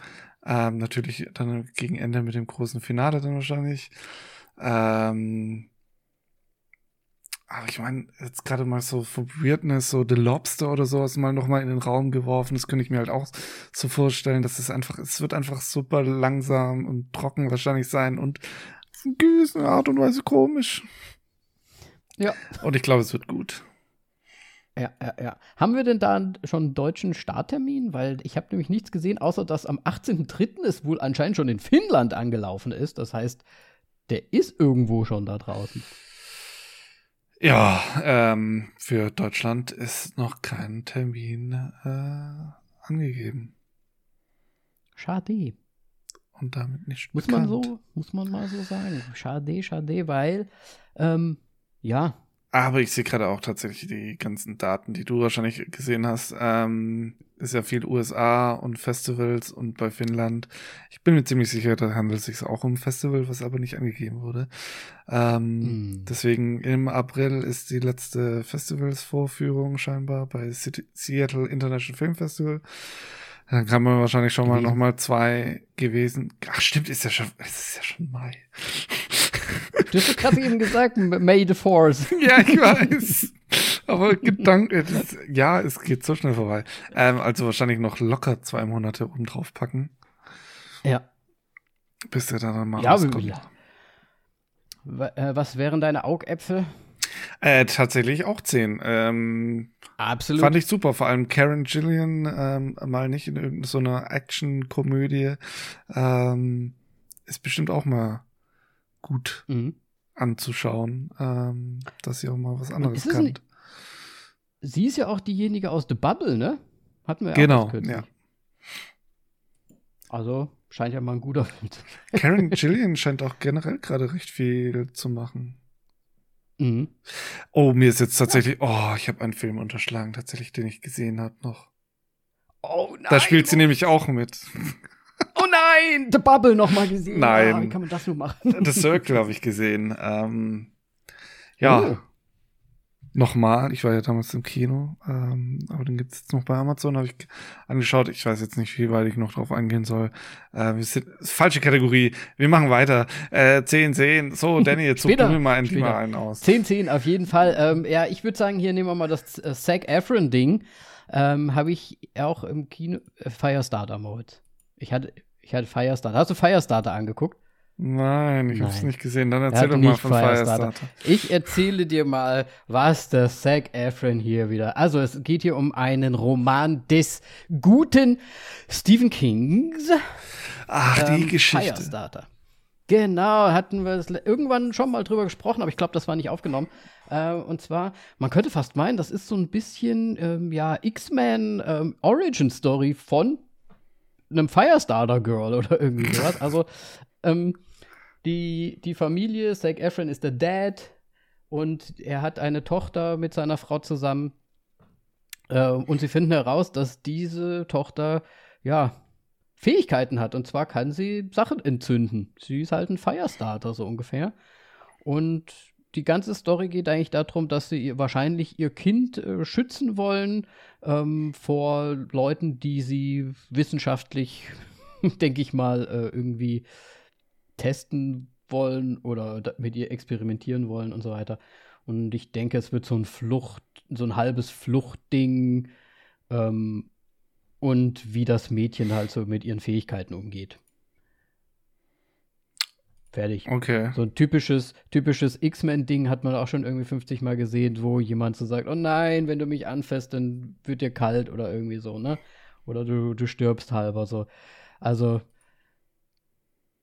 Ähm, natürlich dann gegen Ende mit dem großen Finale dann wahrscheinlich. Ähm, aber ich meine, jetzt gerade mal so von Weirdness, so The Lobster oder sowas mal nochmal in den Raum geworfen. Das könnte ich mir halt auch so vorstellen, dass es einfach, es wird einfach super langsam und trocken wahrscheinlich sein und in gewisser Art und Weise komisch. Ja. Und ich glaube, es wird gut. Ja, ja, ja. Haben wir denn da schon einen deutschen Starttermin? Weil ich habe nämlich nichts gesehen, außer dass am 18.03. es wohl anscheinend schon in Finnland angelaufen ist. Das heißt, der ist irgendwo schon da draußen. Ja, ähm, für Deutschland ist noch kein Termin äh, angegeben. Schade. Und damit nicht muss bekannt. man so, muss man mal so sagen. Schade, schade, weil ähm, ja, aber ich sehe gerade auch tatsächlich die ganzen Daten, die du wahrscheinlich gesehen hast. Ähm, ist ja viel USA und Festivals und bei Finnland. Ich bin mir ziemlich sicher, da handelt es sich auch um Festival, was aber nicht angegeben wurde. Ähm, mm. Deswegen im April ist die letzte Festivals-Vorführung scheinbar bei Seattle International Film Festival. Dann kann man wahrscheinlich schon mal nochmal zwei gewesen. Ach stimmt, ist ja schon, es ist ja schon Mai. Du hast gerade eben gesagt, May the Force. Ja, ich weiß. Aber Gedanke, das, ja, es geht so schnell vorbei. Ähm, also wahrscheinlich noch locker zwei Monate oben drauf packen. Ja. Bis der dann mal ja, rauskommt. Ja. Äh, was wären deine Augäpfel? Äh, tatsächlich auch zehn. Ähm, Absolut. Fand ich super. Vor allem Karen Gillian ähm, mal nicht in irgendeiner so Action-Komödie. Ähm, ist bestimmt auch mal gut mhm. anzuschauen, ähm, dass sie auch mal was anderes kann. Ein, sie ist ja auch diejenige aus The Bubble, ne? Hatten wir ja Genau, ja. Also, scheint ja mal ein guter Film zu sein. Karen Gillian scheint auch generell gerade recht viel zu machen. Mhm. Oh, mir ist jetzt tatsächlich, oh, ich habe einen Film unterschlagen, tatsächlich, den ich gesehen habe noch. Oh nein. Da spielt sie nämlich auch mit. Nein, The Bubble noch mal gesehen. Nein. Ah, wie kann man das nur machen? The Circle habe ich gesehen. Ähm, ja. Oh nochmal. Ich war ja damals im Kino, ähm, aber den gibt es jetzt noch bei Amazon, habe ich angeschaut. Ich weiß jetzt nicht, wie weit ich noch drauf eingehen soll. Äh, wir sind falsche Kategorie. Wir machen weiter. Äh, 10, 10. So, Danny, jetzt such du mir mal endlich mal einen aus. 10, 10 auf jeden Fall. Ähm, ja, ich würde sagen, hier nehmen wir mal das äh, Zac Efron-Ding. Ähm, habe ich auch im Kino äh, Firestarter-Mode. Ich hatte, ich hatte Firestarter. Hast du Firestarter angeguckt? Nein, ich habe es nicht gesehen. Dann erzähl doch mal von Firestarter. Firestarter. Ich erzähle dir mal, was der Zac Efron hier wieder. Also es geht hier um einen Roman des guten Stephen Kings. Ach, ähm, die Geschichte. Firestarter. Genau, hatten wir irgendwann schon mal drüber gesprochen, aber ich glaube, das war nicht aufgenommen. Äh, und zwar, man könnte fast meinen, das ist so ein bisschen ähm, ja X-Men ähm, Origin Story von einem Firestarter Girl oder irgendwie sowas. Also ähm, die, die Familie, Zac Efron ist der Dad und er hat eine Tochter mit seiner Frau zusammen. Äh, und sie finden heraus, dass diese Tochter, ja, Fähigkeiten hat. Und zwar kann sie Sachen entzünden. Sie ist halt ein Firestarter, so ungefähr. Und die ganze Story geht eigentlich darum, dass sie wahrscheinlich ihr Kind äh, schützen wollen ähm, vor Leuten, die sie wissenschaftlich, denke ich mal, äh, irgendwie testen wollen oder mit ihr experimentieren wollen und so weiter. Und ich denke, es wird so ein Flucht, so ein halbes Fluchtding ähm, und wie das Mädchen halt so mit ihren Fähigkeiten umgeht. Fertig. Okay. So ein typisches, typisches X-Men-Ding hat man auch schon irgendwie 50 Mal gesehen, wo jemand so sagt, oh nein, wenn du mich anfasst, dann wird dir kalt oder irgendwie so, ne? Oder du, du stirbst halber so. Also,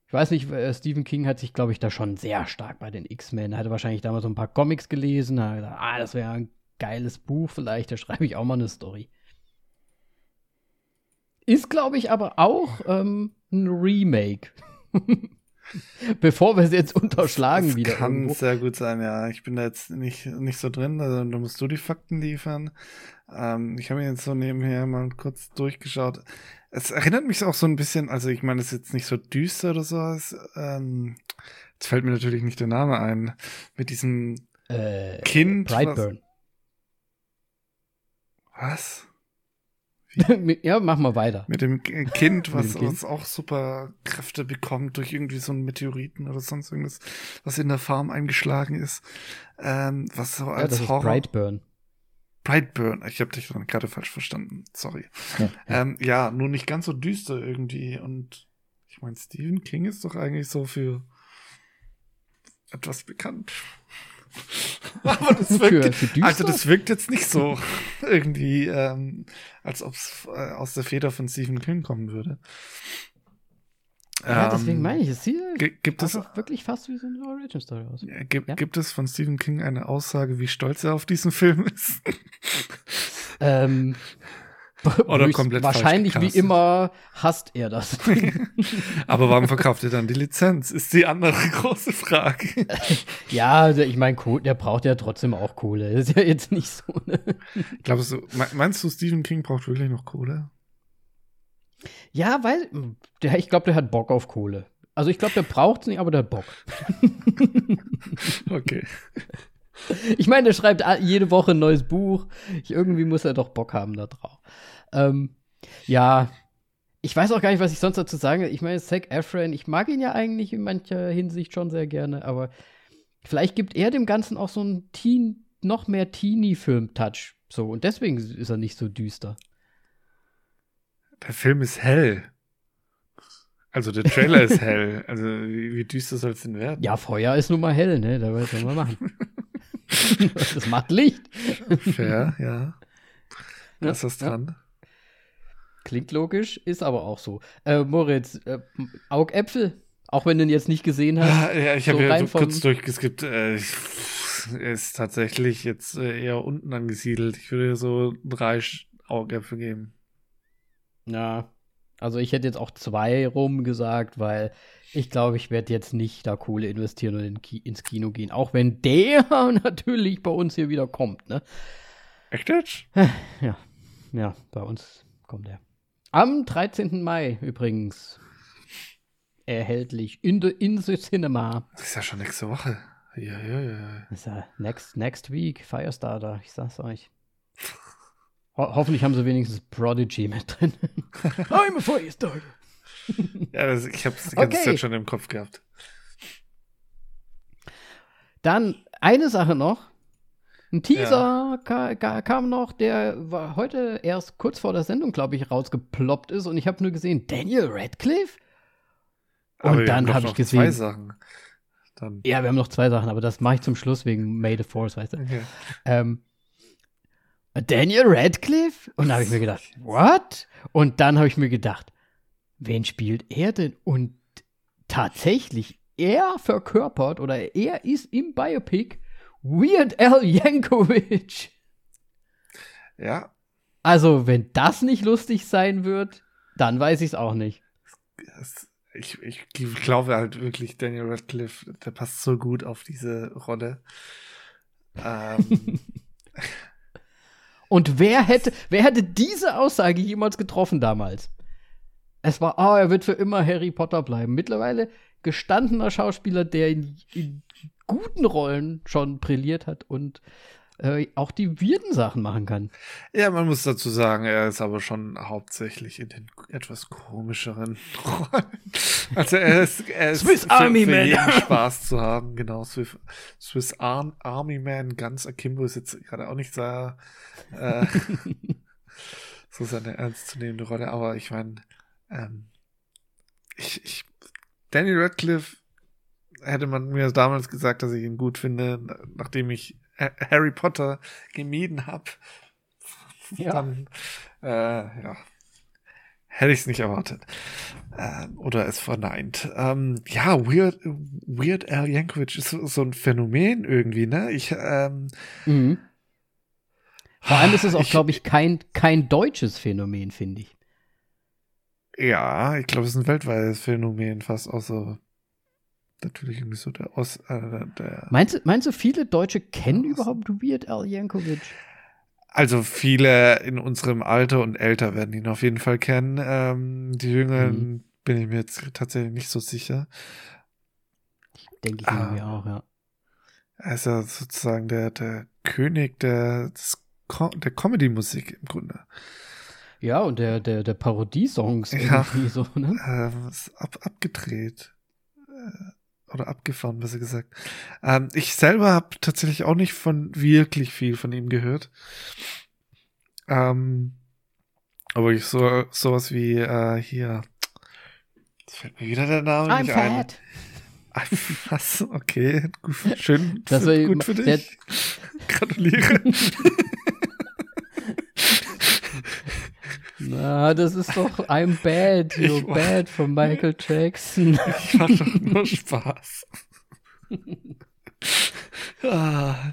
ich weiß nicht, äh, Stephen King hat sich, glaube ich, da schon sehr stark bei den X-Men. Er hatte wahrscheinlich damals so ein paar Comics gelesen, hat gesagt, ah, das wäre ein geiles Buch, vielleicht, da schreibe ich auch mal eine Story. Ist, glaube ich, aber auch ähm, ein Remake. Bevor wir es jetzt unterschlagen das wieder. Kann irgendwo. sehr gut sein, ja. Ich bin da jetzt nicht, nicht so drin, also da musst du die Fakten liefern. Ähm, ich habe mir jetzt so nebenher mal kurz durchgeschaut. Es erinnert mich auch so ein bisschen, also ich meine, es ist jetzt nicht so düster oder so. Es, ähm, jetzt fällt mir natürlich nicht der Name ein. Mit diesem äh, Kind. Brightburn. Was? ja, mach mal weiter. Mit dem Kind, was, dem kind. was auch super Kräfte bekommt durch irgendwie so einen Meteoriten oder sonst irgendwas, was in der Farm eingeschlagen ist. Ähm, was so als ja, das Horror. Ist Brightburn. Brightburn. Ich habe dich gerade falsch verstanden. Sorry. Ja, ja. Ähm, ja, nur nicht ganz so düster irgendwie. Und ich meine, Stephen King ist doch eigentlich so für etwas bekannt. Aber das wirkt, für, also das wirkt jetzt nicht so irgendwie, ähm, als ob es äh, aus der Feder von Stephen King kommen würde. Ja, deswegen ähm, meine ich, es sieht gibt es wirklich fast wie so eine Origin Story aus. Gibt, ja? gibt es von Stephen King eine Aussage, wie stolz er auf diesen Film ist? ähm, Oder komplett Wahrscheinlich wie immer hasst er das. Aber warum verkauft er dann die Lizenz? Ist die andere große Frage. ja, also ich meine, der braucht ja trotzdem auch Kohle. Das ist ja jetzt nicht so. Ne? Glaubst du, meinst du, Stephen King braucht wirklich noch Kohle? Ja, weil der, ich glaube, der hat Bock auf Kohle. Also ich glaube, der braucht es nicht, aber der hat Bock. okay. Ich meine, der schreibt jede Woche ein neues Buch. Ich, irgendwie muss er doch Bock haben da drauf. Ähm, ja, ich weiß auch gar nicht, was ich sonst dazu sage. Ich meine, Zac Efron, ich mag ihn ja eigentlich in mancher Hinsicht schon sehr gerne, aber vielleicht gibt er dem Ganzen auch so einen Teen, noch mehr Teenie-Film-Touch. So, und deswegen ist er nicht so düster. Der Film ist hell. Also der Trailer ist hell. Also wie, wie düster soll es denn werden? Ja, Feuer ist nun mal hell, ne? Da soll man machen. das macht Licht. Fair, ja. Was ist das dran? Ja. Klingt logisch, ist aber auch so. Äh, Moritz, äh, Augäpfel, auch wenn du ihn jetzt nicht gesehen hast. Ja, ich so habe ja so kurz durchgeskippt. Äh, ist tatsächlich jetzt äh, eher unten angesiedelt. Ich würde so drei Augäpfel geben. Ja. Also ich hätte jetzt auch zwei rum gesagt, weil ich glaube, ich werde jetzt nicht da Kohle investieren und in Ki ins Kino gehen. Auch wenn der natürlich bei uns hier wieder kommt, ne? Echt jetzt? Ja. Ja, bei uns kommt er. Am 13. Mai übrigens. Erhältlich in the, in the Cinema. Das ist ja schon nächste Woche. Ja, ja, ja. Das ist ja next, next week, Firestarter, ich sag's euch. Ho hoffentlich haben sie wenigstens Prodigy mit drin. I'm a Firestarter. ja, das, ich hab's die ganze okay. Zeit schon im Kopf gehabt. Dann eine Sache noch. Ein Teaser ja. ka kam noch, der war heute erst kurz vor der Sendung, glaube ich, rausgeploppt ist und ich habe nur gesehen, Daniel Radcliffe? Und aber dann habe ich gesehen. Zwei Sachen. Dann. Ja, wir haben noch zwei Sachen, aber das mache ich zum Schluss wegen May the Force, weißt du. Okay. Ähm, Daniel Radcliffe? Und da habe ich mir gedacht, what? Und dann habe ich mir gedacht, wen spielt er denn? Und tatsächlich, er verkörpert oder er ist im Biopic Weird Al Yankovic. Ja. Also, wenn das nicht lustig sein wird, dann weiß ich es auch nicht. Ich, ich, glaube halt wirklich, Daniel Radcliffe, der passt so gut auf diese Rolle. Ähm. Und wer hätte, wer hätte diese Aussage jemals getroffen damals? Es war, oh, er wird für immer Harry Potter bleiben. Mittlerweile gestandener Schauspieler, der in, in guten Rollen schon brilliert hat und äh, auch die wirden Sachen machen kann. Ja, man muss dazu sagen, er ist aber schon hauptsächlich in den etwas komischeren Rollen. Also er ist, er ist Swiss für, Army für Man. jeden Spaß zu haben, genau. Swiss, Swiss Ar Army Man, ganz Akimbo ist jetzt gerade auch nicht sehr, äh, so seine ernstzunehmende Rolle, aber ich meine, ähm, ich, ich, Danny Radcliffe hätte man mir damals gesagt, dass ich ihn gut finde, nachdem ich Harry Potter gemieden habe, ja. dann äh, ja, hätte ich es nicht erwartet. Äh, oder es verneint. Ähm, ja, Weird, Weird Al Yankovic ist so, so ein Phänomen irgendwie, ne? Ich, ähm, mhm. Vor allem ist es auch, glaube ich, kein, kein deutsches Phänomen, finde ich. Ja, ich glaube, es ist ein weltweites Phänomen, fast außer natürlich irgendwie so der Aus. Äh, der meinst, du, meinst du, viele Deutsche kennen Aus überhaupt Weird Al Yankovic? Also viele in unserem Alter und älter werden ihn auf jeden Fall kennen. Ähm, die Jüngeren mhm. bin ich mir jetzt tatsächlich nicht so sicher. Denke ich ah, mir auch, ja. Er ist ja sozusagen der, der König der, der Comedy-Musik im Grunde. Ja, und der, der, der Parodiesongs ja, irgendwie so, ne? Äh, ist ab, abgedreht. Oder abgefahren, besser gesagt. Ähm, ich selber habe tatsächlich auch nicht von wirklich viel von ihm gehört. Ähm, aber ich so sowas wie äh, hier. Jetzt fällt mir wieder der Name I'm nicht fat. ein. Was? Okay, gut, schön. Das für, gut für dich. Gratuliere. Na, das ist doch I'm Bad, You're Bad von Michael Jackson. Ich mach doch nur Spaß. ah.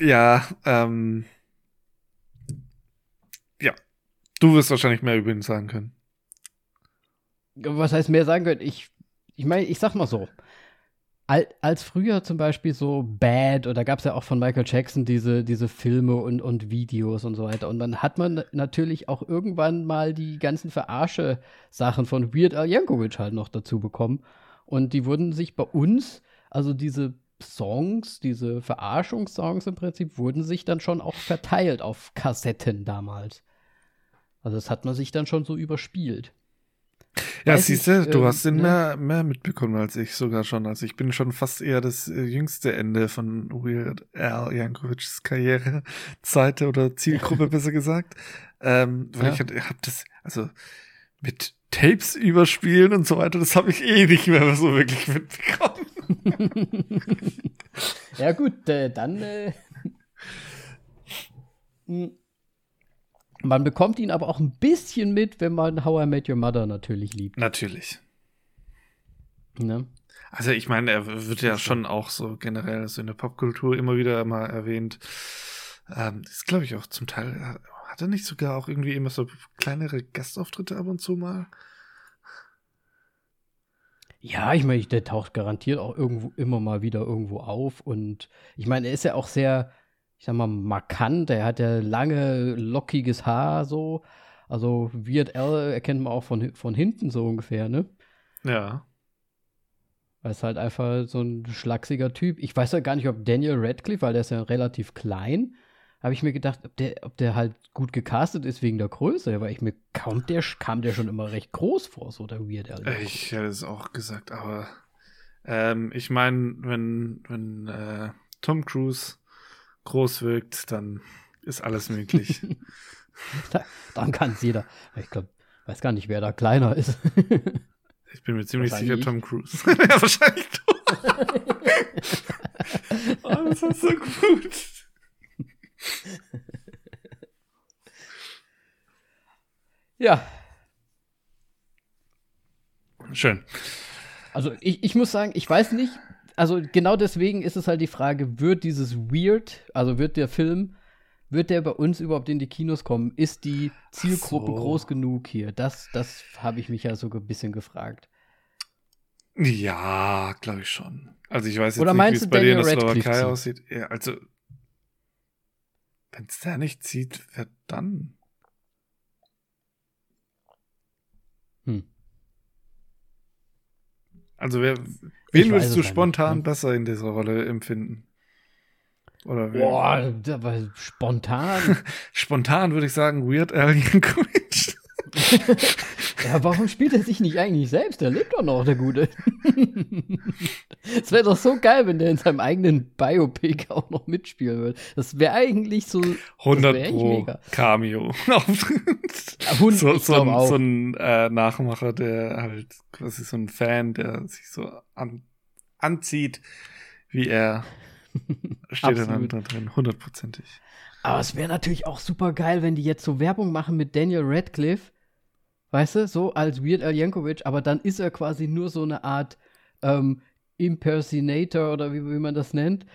Ja, ähm. Ja. Du wirst wahrscheinlich mehr über ihn sagen können. Was heißt mehr sagen können? Ich, ich meine, ich sag mal so als früher zum Beispiel so Bad oder gab es ja auch von Michael Jackson diese, diese Filme und, und Videos und so weiter. Und dann hat man natürlich auch irgendwann mal die ganzen Verarsche-Sachen von Weird Al Yankovic halt noch dazu bekommen. Und die wurden sich bei uns, also diese Songs, diese Verarschungssongs im Prinzip, wurden sich dann schon auch verteilt auf Kassetten damals. Also das hat man sich dann schon so überspielt. Ja, siehst du, du ähm, hast den ne? mehr, mehr mitbekommen als ich sogar schon. Also ich bin schon fast eher das äh, jüngste Ende von Weird Al Yankovic's Karrierezeit oder Zielgruppe besser gesagt. Ähm, weil ja. ich hab das, also mit Tapes überspielen und so weiter, das habe ich eh nicht mehr so wirklich mitbekommen. ja gut, äh, dann äh, hm. Man bekommt ihn aber auch ein bisschen mit, wenn man How I Met Your Mother natürlich liebt. Natürlich. Ne? Also ich meine, er wird ja schon auch so generell so in der Popkultur immer wieder mal erwähnt. Ähm, ist, glaube ich, auch zum Teil, hat er nicht sogar auch irgendwie immer so kleinere Gastauftritte ab und zu mal? Ja, ich meine, der taucht garantiert auch irgendwo immer mal wieder irgendwo auf. Und ich meine, er ist ja auch sehr, ich sag mal, markant. Er hat ja lange, lockiges Haar so. Also Weird Al erkennt man auch von, von hinten so ungefähr, ne? Ja. Er ist halt einfach so ein schlachsiger Typ. Ich weiß ja gar nicht, ob Daniel Radcliffe, weil der ist ja relativ klein, habe ich mir gedacht, ob der, ob der halt gut gecastet ist wegen der Größe, weil ich mir kaum der kam der schon immer recht groß vor, so der Weird Al. Ich hätte es auch gesagt, aber ähm, ich meine, wenn, wenn äh, Tom Cruise groß wirkt, dann ist alles möglich. da, dann kann es jeder. Ich glaube, weiß gar nicht, wer da kleiner ist. ich bin mir ziemlich sicher, Tom Cruise. ja, wahrscheinlich du. oh, das ist so gut. ja. Schön. Also ich, ich muss sagen, ich weiß nicht, also genau deswegen ist es halt die Frage, wird dieses Weird, also wird der Film, wird der bei uns überhaupt in die Kinos kommen? Ist die Zielgruppe so. groß genug hier? Das, das habe ich mich ja so ein bisschen gefragt. Ja, glaube ich schon. Also ich weiß jetzt Oder nicht, wie es bei dir in der Slowakei aussieht. Ja, also wenn es der nicht zieht, wer dann? Hm. Also wer, wen würdest du spontan nicht, ne? besser in dieser Rolle empfinden? Oder wer? Boah, aber spontan. spontan würde ich sagen Weird Al Yankovic. ja, warum spielt er sich nicht eigentlich selbst? Der lebt doch noch, der Gute. Es wäre doch so geil, wenn der in seinem eigenen Biopic auch noch mitspielen würde. Das wäre eigentlich so. 100 Pro Cameo. so, so, so, ein, so ein äh, Nachmacher, der halt quasi so ein Fan, der sich so an, anzieht, wie er. Steht dann da drin, hundertprozentig. Aber es wäre natürlich auch super geil, wenn die jetzt so Werbung machen mit Daniel Radcliffe Weißt du, so als Weird Al Yankovic, aber dann ist er quasi nur so eine Art ähm, Impersonator oder wie, wie man das nennt.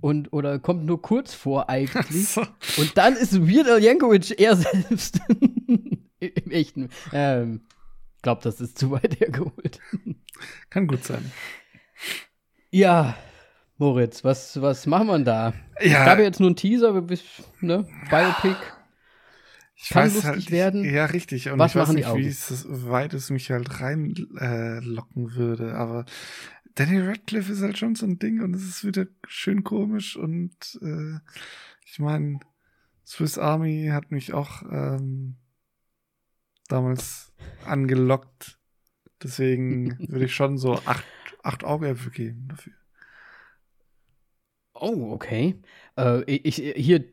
Und, oder kommt nur kurz vor eigentlich. So. Und dann ist Weird Al Yankovic er selbst. Im echten. Ähm, ich glaube, das ist zu weit hergeholt. Kann gut sein. Ja, Moritz, was, was machen wir da? Ja. Ich habe jetzt nur einen Teaser, ne? Biopic. Ich kann lustig halt, werden. Ja, richtig. Und Was ich weiß nicht, wie es, weit es mich halt reinlocken äh, würde. Aber Danny Radcliffe ist halt schon so ein Ding und es ist wieder schön komisch. Und äh, ich meine, Swiss Army hat mich auch ähm, damals angelockt. Deswegen würde ich schon so acht, acht Augäpfel geben dafür. Oh, okay. Äh, ich, hier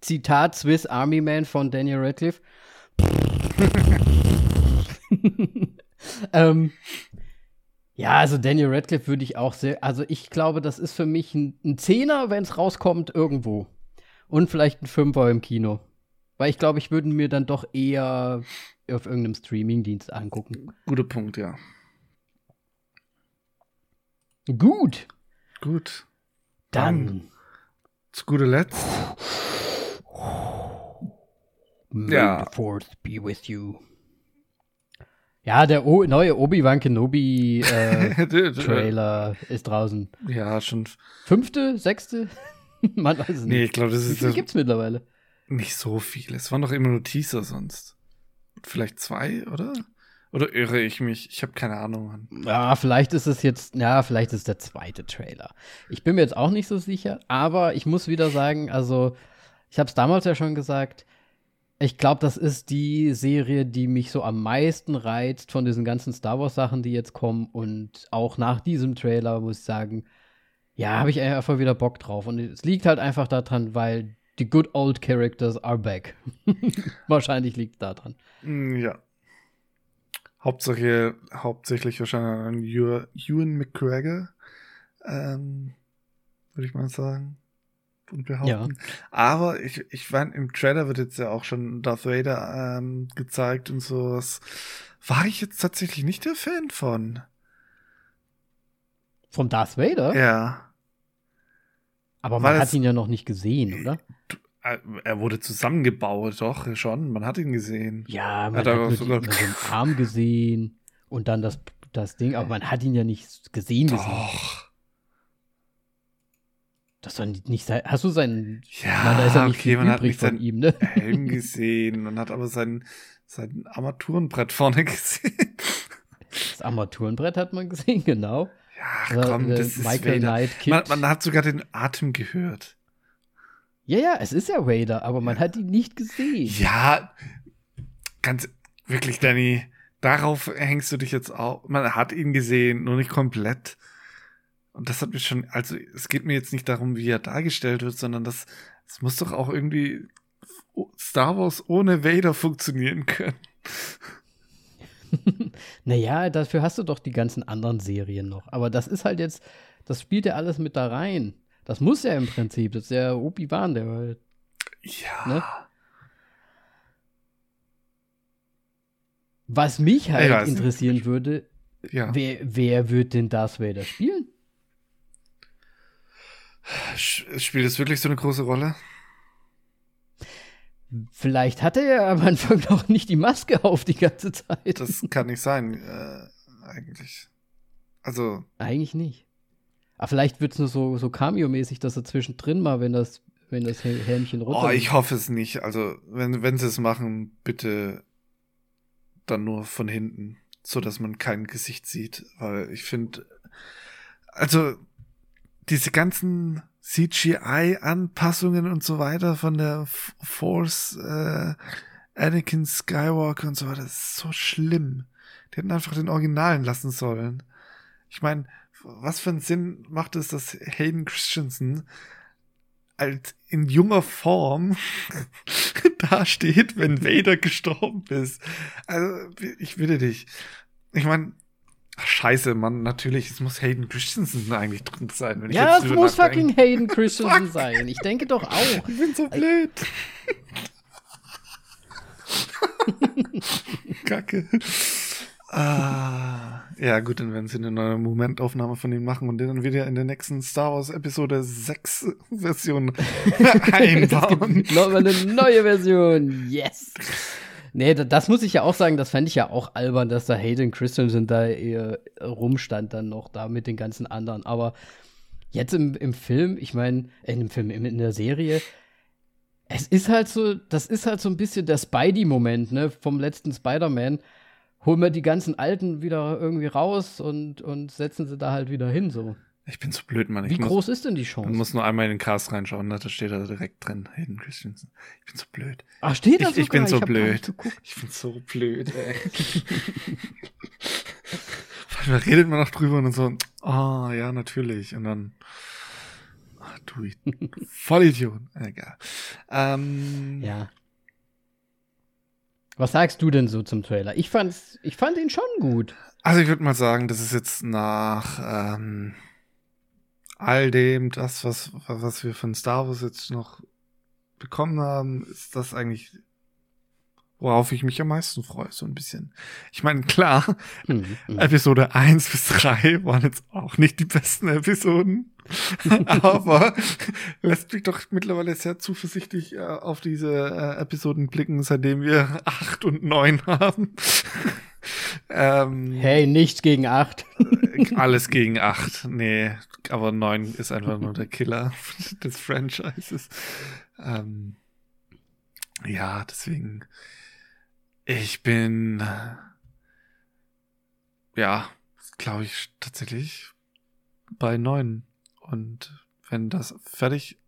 Zitat Swiss Army Man von Daniel Radcliffe. ähm, ja, also Daniel Radcliffe würde ich auch sehr, also ich glaube, das ist für mich ein, ein Zehner, wenn es rauskommt, irgendwo. Und vielleicht ein Fünfer im Kino. Weil ich glaube, ich würde mir dann doch eher auf irgendeinem Streamingdienst angucken. Guter Punkt, ja. Gut. Gut. Dann. dann zu guter Letzt. May ja. the Force be with you. Ja, der o neue Obi-Wan Kenobi äh, Trailer ist draußen. Ja, schon. Fünfte, sechste? Man weiß es nicht. Nee, ich glaube, das ist. Wie viele gibt's mittlerweile? Nicht so viel. Es waren doch immer nur Teaser sonst. Vielleicht zwei, oder? Oder irre ich mich? Ich habe keine Ahnung. Ja, vielleicht ist es jetzt, ja, vielleicht ist der zweite Trailer. Ich bin mir jetzt auch nicht so sicher, aber ich muss wieder sagen, also ich habe es damals ja schon gesagt, ich glaube, das ist die Serie, die mich so am meisten reizt von diesen ganzen Star Wars Sachen, die jetzt kommen. Und auch nach diesem Trailer muss ich sagen, ja, habe ich einfach wieder Bock drauf. Und es liegt halt einfach daran, weil die good old characters are back. Wahrscheinlich liegt es daran. Mm, ja. Hauptsache, hauptsächlich wahrscheinlich an Ewan McGregor, ähm, würde ich mal sagen und behaupten. Ja. Aber ich, ich fand, im Trailer wird jetzt ja auch schon Darth Vader ähm, gezeigt und sowas. War ich jetzt tatsächlich nicht der Fan von. Vom Darth Vader? Ja. Aber man hat ihn ja noch nicht gesehen, oder? er wurde zusammengebaut, doch, schon. Man hat ihn gesehen. Ja, man hat, hat sogar den Arm gesehen und dann das, das Ding, aber man hat ihn ja nicht gesehen. Doch. Das soll nicht sein. Hast du seinen. Ja, meine, da ist ja nicht okay, man hat nicht von ihm, ne? Helm gesehen. Man hat aber sein, sein Armaturenbrett vorne gesehen. Das Armaturenbrett hat man gesehen, genau. Ja, komm, äh, das Michael ist Knight man, man, hat sogar den Atem gehört. Ja, ja, es ist ja Vader, aber man hat ihn nicht gesehen. Ja, ganz wirklich, Danny, darauf hängst du dich jetzt auch. Man hat ihn gesehen, nur nicht komplett. Und das hat mich schon, also es geht mir jetzt nicht darum, wie er dargestellt wird, sondern das, es muss doch auch irgendwie Star Wars ohne Vader funktionieren können. naja, dafür hast du doch die ganzen anderen Serien noch. Aber das ist halt jetzt, das spielt ja alles mit da rein. Das muss ja im Prinzip. Das ist ja Obi-Wan, der halt. Ja. Ne? Was mich halt interessieren nicht. würde, ja. wer, wer wird denn Darth Vader spielen? Spielt es wirklich so eine große Rolle? Vielleicht hatte er am Anfang noch nicht die Maske auf die ganze Zeit. Das kann nicht sein, äh, eigentlich. Also. Eigentlich nicht. Aber vielleicht wird es nur so, so Cameo-mäßig, dass er zwischendrin mal, wenn das, wenn das Helmchen runter. Oh, ich hoffe es nicht. Also, wenn, wenn sie es machen, bitte dann nur von hinten, so dass man kein Gesicht sieht. Weil ich finde, also, diese ganzen CGI-Anpassungen und so weiter von der Force, äh, Anakin Skywalker und so weiter, das ist so schlimm. Die hätten einfach den Originalen lassen sollen. Ich meine, was für einen Sinn macht es, dass Hayden Christensen als in junger Form da steht, wenn Vader gestorben ist? Also, ich bitte dich. Ich meine, Ach, scheiße, Mann, natürlich, es muss Hayden Christensen eigentlich drin sein. Wenn ja, es muss fucking Hayden Christensen sein. Ich denke doch auch. Ich bin so blöd. Kacke. Ah, ja, gut, dann werden sie eine neue Momentaufnahme von ihm machen und den dann wieder in der nächsten Star Wars Episode 6 Version einbauen. es gibt noch eine neue Version. Yes. Nee, das muss ich ja auch sagen, das fände ich ja auch albern, dass da Hayden Christensen da eher rumstand dann noch da mit den ganzen anderen. Aber jetzt im, im Film, ich meine, äh, in dem Film, in der Serie, es ist halt so, das ist halt so ein bisschen der Spidey-Moment, ne, vom letzten Spider-Man. Holen wir die ganzen Alten wieder irgendwie raus und, und setzen sie da halt wieder hin, so. Ich bin so blöd, Mann. Ich Wie muss, groß ist denn die Chance? Man muss nur einmal in den Cast reinschauen, ne? da steht er direkt drin, Hayden Christensen. Ich bin so blöd. Ach, steht da ich, ich bin so ich blöd. Ich bin so blöd, ey. da redet man noch drüber und dann so, ah, oh, ja, natürlich. Und dann, ach, du, ich, Vollidiot. Egal. Ähm, ja. Was sagst du denn so zum Trailer? Ich fand's, ich fand ihn schon gut. Also ich würde mal sagen, das ist jetzt nach ähm, all dem, das, was, was wir von Star Wars jetzt noch bekommen haben, ist das eigentlich, worauf ich mich am meisten freue, so ein bisschen. Ich meine, klar, mhm, mhm. Episode 1 bis 3 waren jetzt auch nicht die besten Episoden, aber lässt mich doch mittlerweile sehr zuversichtlich äh, auf diese äh, Episoden blicken, seitdem wir 8 und 9 haben. Ähm, hey, nichts gegen acht. alles gegen acht. Nee, aber neun ist einfach nur der Killer des Franchises. Ähm, ja, deswegen. Ich bin. Ja, glaube ich tatsächlich bei neun. Und wenn das fertig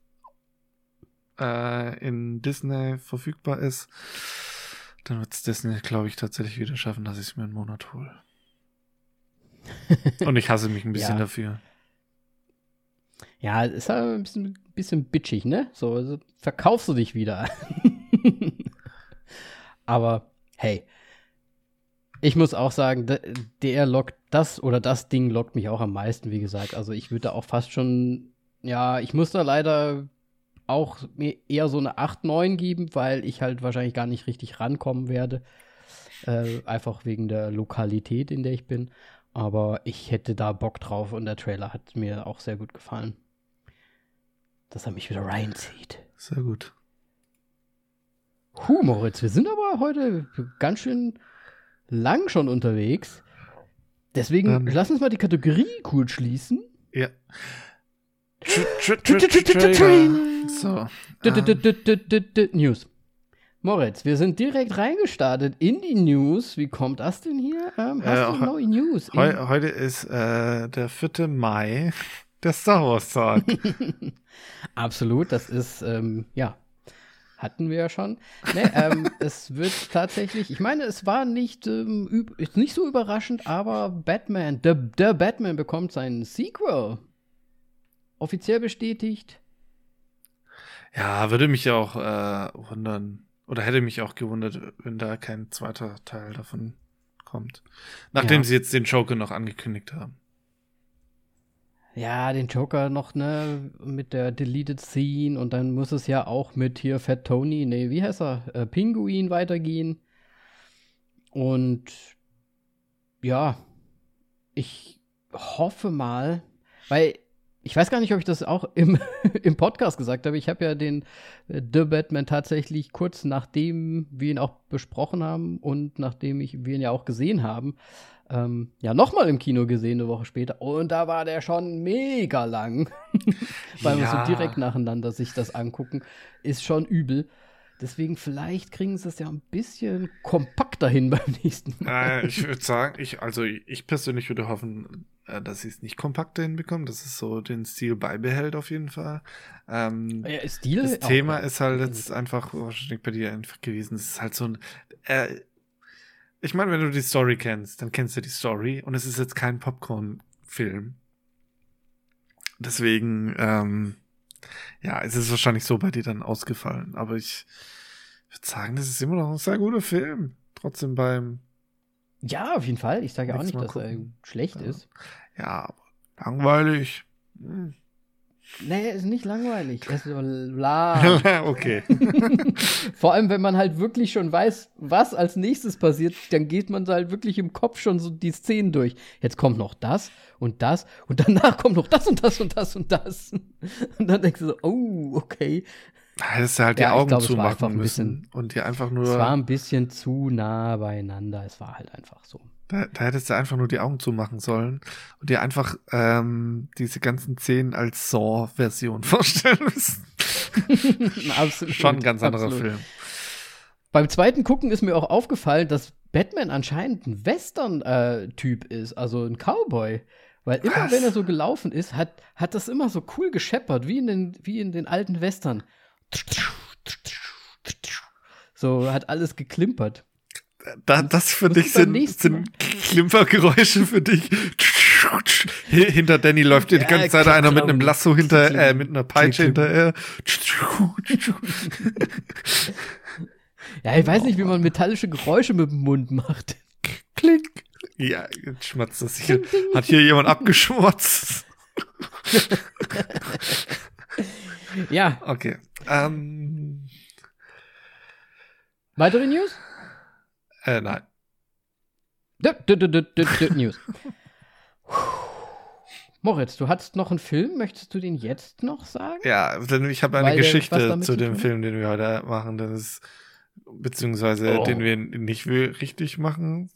äh, in Disney verfügbar ist, dann wird es Disney, glaube ich, tatsächlich wieder schaffen, dass ich es mir einen Monat hole. Und ich hasse mich ein bisschen ja. dafür. Ja, ist halt ein bisschen, bisschen bitchig, ne? So, also verkaufst du dich wieder. Aber hey, ich muss auch sagen, der lockt das oder das Ding lockt mich auch am meisten, wie gesagt. Also ich würde da auch fast schon, ja, ich muss da leider auch mir eher so eine 8, 9 geben, weil ich halt wahrscheinlich gar nicht richtig rankommen werde. Äh, einfach wegen der Lokalität, in der ich bin. Aber ich hätte da Bock drauf und der Trailer hat mir auch sehr gut gefallen. Dass er mich wieder reinzieht. Sehr gut. Huh, Moritz, wir sind aber heute ganz schön lang schon unterwegs. Deswegen ähm, lass uns mal die Kategorie cool schließen. Ja. So. News. Moritz, wir sind direkt reingestartet in die News. Wie kommt das denn hier? Ähm, hast äh, du neue News? Heu heute ist äh, der 4. Mai, der Star Wars Tag. Absolut, das ist, ähm, ja, hatten wir ja schon. Nee, ähm, es wird tatsächlich, ich meine, es war nicht, ähm, nicht so überraschend, aber Batman, der, der Batman bekommt seinen Sequel. Offiziell bestätigt. Ja, würde mich ja auch äh, wundern. Oder hätte mich auch gewundert, wenn da kein zweiter Teil davon kommt. Nachdem ja. sie jetzt den Joker noch angekündigt haben. Ja, den Joker noch, ne, mit der Deleted Scene und dann muss es ja auch mit hier Fat Tony, ne, wie heißt er, äh, Pinguin weitergehen. Und ja, ich hoffe mal, weil ich weiß gar nicht, ob ich das auch im, im Podcast gesagt habe. Ich habe ja den äh, The Batman tatsächlich kurz nachdem wir ihn auch besprochen haben und nachdem ich, wir ihn ja auch gesehen haben, ähm, ja nochmal im Kino gesehen eine Woche später. Und da war der schon mega lang. Weil ja. wir so direkt nacheinander sich das angucken, ist schon übel. Deswegen vielleicht kriegen sie es ja ein bisschen kompakter hin beim nächsten Mal. Äh, ich würde sagen, ich, also ich persönlich würde hoffen, dass sie es nicht kompakter hinbekommen, dass es so den Stil beibehält auf jeden Fall. Ähm, ja, Stil das Thema ist halt jetzt einfach wahrscheinlich bei dir einfach gewesen. Es ist halt so ein. Äh, ich meine, wenn du die Story kennst, dann kennst du die Story und es ist jetzt kein Popcorn-Film. Deswegen, ähm, ja, es ist wahrscheinlich so bei dir dann ausgefallen. Aber ich würde sagen, das ist immer noch ein sehr guter Film. Trotzdem beim ja, auf jeden Fall. Ich sage ja auch nicht, dass er schlecht ja. ist. Ja, langweilig. Hm. Nee, ist nicht langweilig. Es ist lahm. okay. Vor allem, wenn man halt wirklich schon weiß, was als nächstes passiert, dann geht man halt wirklich im Kopf schon so die Szenen durch. Jetzt kommt noch das und das und danach kommt noch das und das und das und das. Und dann denkst du so, oh, okay. Da hättest du halt die ja, Augen glaub, zumachen müssen bisschen, und dir einfach nur. Es war ein bisschen zu nah beieinander. Es war halt einfach so. Da, da hättest du einfach nur die Augen zumachen sollen und dir einfach ähm, diese ganzen Szenen als Saw-Version vorstellen müssen. absolut. Schon ein ganz anderer absolut. Film. Beim zweiten Gucken ist mir auch aufgefallen, dass Batman anscheinend ein Western-Typ äh, ist, also ein Cowboy. Weil immer, Was? wenn er so gelaufen ist, hat, hat das immer so cool gescheppert, wie in den, wie in den alten Western. So hat alles geklimpert. Da, das für dich sind, sind Klimpergeräusche für dich. Hinter Danny läuft die ganze Zeit einer mit einem Lasso hinter, äh, mit einer Peitsche hinterher. Ja, ich weiß nicht, wie man metallische Geräusche mit dem Mund macht. Klick. Ja, jetzt schmatzt das hier. Hat hier jemand abgeschmutzt? ja. Okay. Ähm. Weitere News? Äh, nein. News. Moritz, du hattest noch einen Film. Möchtest du den jetzt noch sagen? Ja, denn ich habe eine Weil Geschichte zu dem Film, den wir heute machen. Das ist, beziehungsweise oh. den wir nicht richtig machen.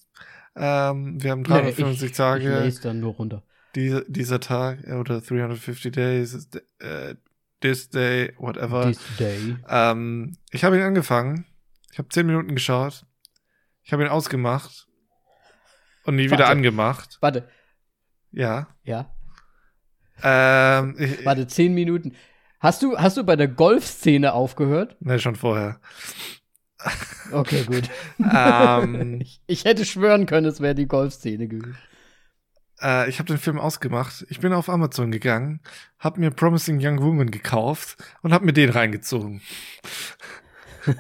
Ähm, wir haben 350 nee, ich, Tage. Ich dann nur runter. Dieser, dieser Tag oder 350 Days, äh, this day, whatever. This day. Ähm, ich habe ihn angefangen. Ich habe 10 Minuten geschaut. Ich habe ihn ausgemacht und nie Warte. wieder angemacht. Warte. Ja. Ja. Ähm, ich, Warte, 10 Minuten. Hast du, hast du bei der Golfszene aufgehört? Ne, schon vorher. Okay, gut. ähm, ich, ich, hätte schwören können, es wäre die Golfszene gewesen. Äh, ich habe den Film ausgemacht. Ich bin auf Amazon gegangen, habe mir Promising Young Woman gekauft und habe mir den reingezogen.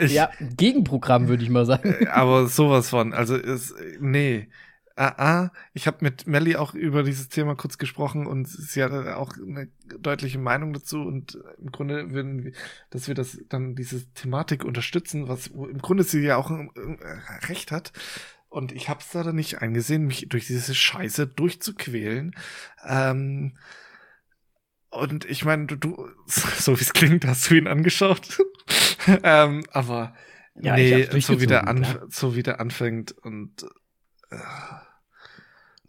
ich, ja, Gegenprogramm würde ich mal sagen. Äh, aber sowas von. Also, ist, nee ah, ah, ich habe mit Melly auch über dieses Thema kurz gesprochen und sie hat auch eine deutliche Meinung dazu und im Grunde würden wir, dass wir das dann diese Thematik unterstützen, was im Grunde sie ja auch äh, recht hat. Und ich habe es da dann nicht eingesehen, mich durch diese Scheiße durchzuquälen. Ähm, Und ich meine, du, du, so wie es klingt, hast du ihn angeschaut. ähm, aber ja, nee, so wie, der an, ja. so wie der anfängt und äh,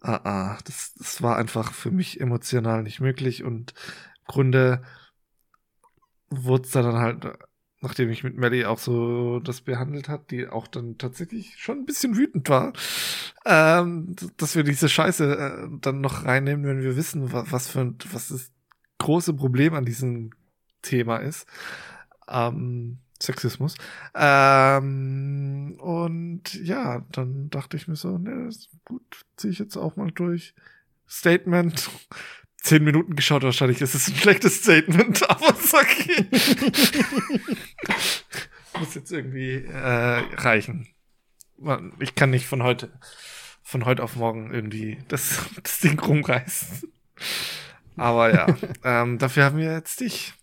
ah, ah, das, das war einfach für mich emotional nicht möglich und im Grunde wurde es dann halt, nachdem ich mit Melly auch so das behandelt hat, die auch dann tatsächlich schon ein bisschen wütend war, ähm, dass wir diese Scheiße äh, dann noch reinnehmen, wenn wir wissen, was, was für was das große Problem an diesem Thema ist. Ähm, Sexismus. Ähm, und ja, dann dachte ich mir so, ne, gut, ziehe ich jetzt auch mal durch. Statement. Zehn Minuten geschaut, wahrscheinlich ist es ein schlechtes Statement, aber ist okay. Muss jetzt irgendwie äh, reichen. Ich kann nicht von heute, von heute auf morgen irgendwie das, das Ding rumreißen. Aber ja, ähm, dafür haben wir jetzt dich.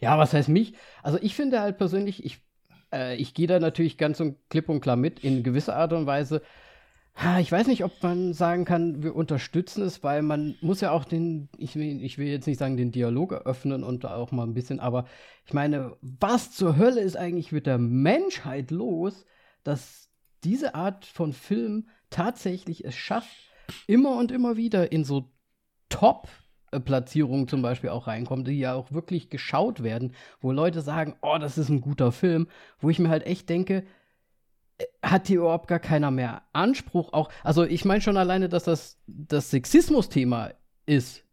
Ja, was heißt mich? Also ich finde halt persönlich, ich, äh, ich gehe da natürlich ganz und klipp und klar mit, in gewisser Art und Weise. Ich weiß nicht, ob man sagen kann, wir unterstützen es, weil man muss ja auch den, ich will, ich will jetzt nicht sagen, den Dialog eröffnen und auch mal ein bisschen, aber ich meine, was zur Hölle ist eigentlich mit der Menschheit los, dass diese Art von Film tatsächlich es schafft, immer und immer wieder in so Top Platzierungen zum Beispiel auch reinkommen, die ja auch wirklich geschaut werden, wo Leute sagen, oh, das ist ein guter Film, wo ich mir halt echt denke, hat hier überhaupt gar keiner mehr Anspruch auch, also ich meine schon alleine, dass das das Sexismus-Thema ist,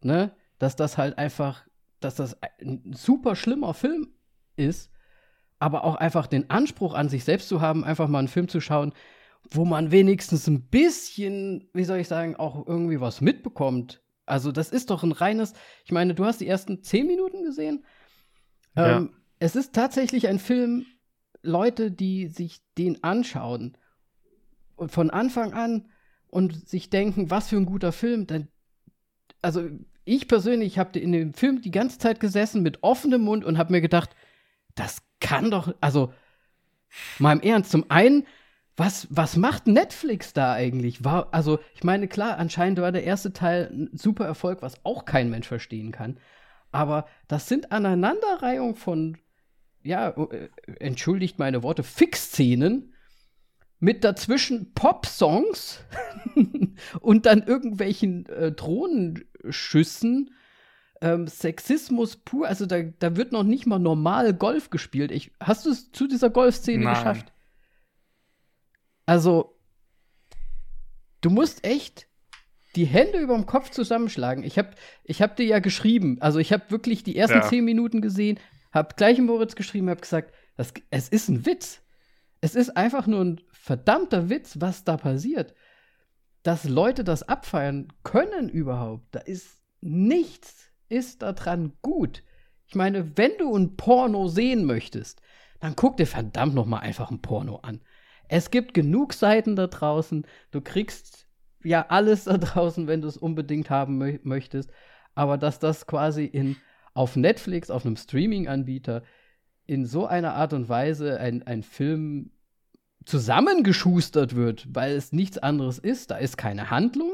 ne, dass das halt einfach, dass das ein super schlimmer Film ist, aber auch einfach den Anspruch an sich selbst zu haben, einfach mal einen Film zu schauen, wo man wenigstens ein bisschen, wie soll ich sagen, auch irgendwie was mitbekommt also, das ist doch ein reines. Ich meine, du hast die ersten zehn Minuten gesehen. Ja. Ähm, es ist tatsächlich ein Film, Leute, die sich den anschauen und von Anfang an und sich denken, was für ein guter Film. Denn, also, ich persönlich habe in dem Film die ganze Zeit gesessen mit offenem Mund und habe mir gedacht, das kann doch, also, mal im Ernst, zum einen was, was macht Netflix da eigentlich? War, also, ich meine, klar, anscheinend war der erste Teil ein super Erfolg, was auch kein Mensch verstehen kann. Aber das sind Aneinanderreihungen von, ja, äh, entschuldigt meine Worte, Fix-Szenen mit dazwischen Pop-Songs und dann irgendwelchen äh, Drohnenschüssen. Ähm, Sexismus pur, also da, da wird noch nicht mal normal Golf gespielt. Ich, hast du es zu dieser Golfszene geschafft? Also, du musst echt die Hände über dem Kopf zusammenschlagen. Ich habe ich hab dir ja geschrieben, also ich habe wirklich die ersten ja. zehn Minuten gesehen, habe gleich Moritz geschrieben, habe gesagt, das, es ist ein Witz. Es ist einfach nur ein verdammter Witz, was da passiert. Dass Leute das abfeiern können überhaupt, da ist nichts ist daran gut. Ich meine, wenn du ein Porno sehen möchtest, dann guck dir verdammt noch mal einfach ein Porno an. Es gibt genug Seiten da draußen. Du kriegst ja alles da draußen, wenn du es unbedingt haben mö möchtest. Aber dass das quasi in, auf Netflix, auf einem Streaming-Anbieter, in so einer Art und Weise ein, ein Film zusammengeschustert wird, weil es nichts anderes ist, da ist keine Handlung.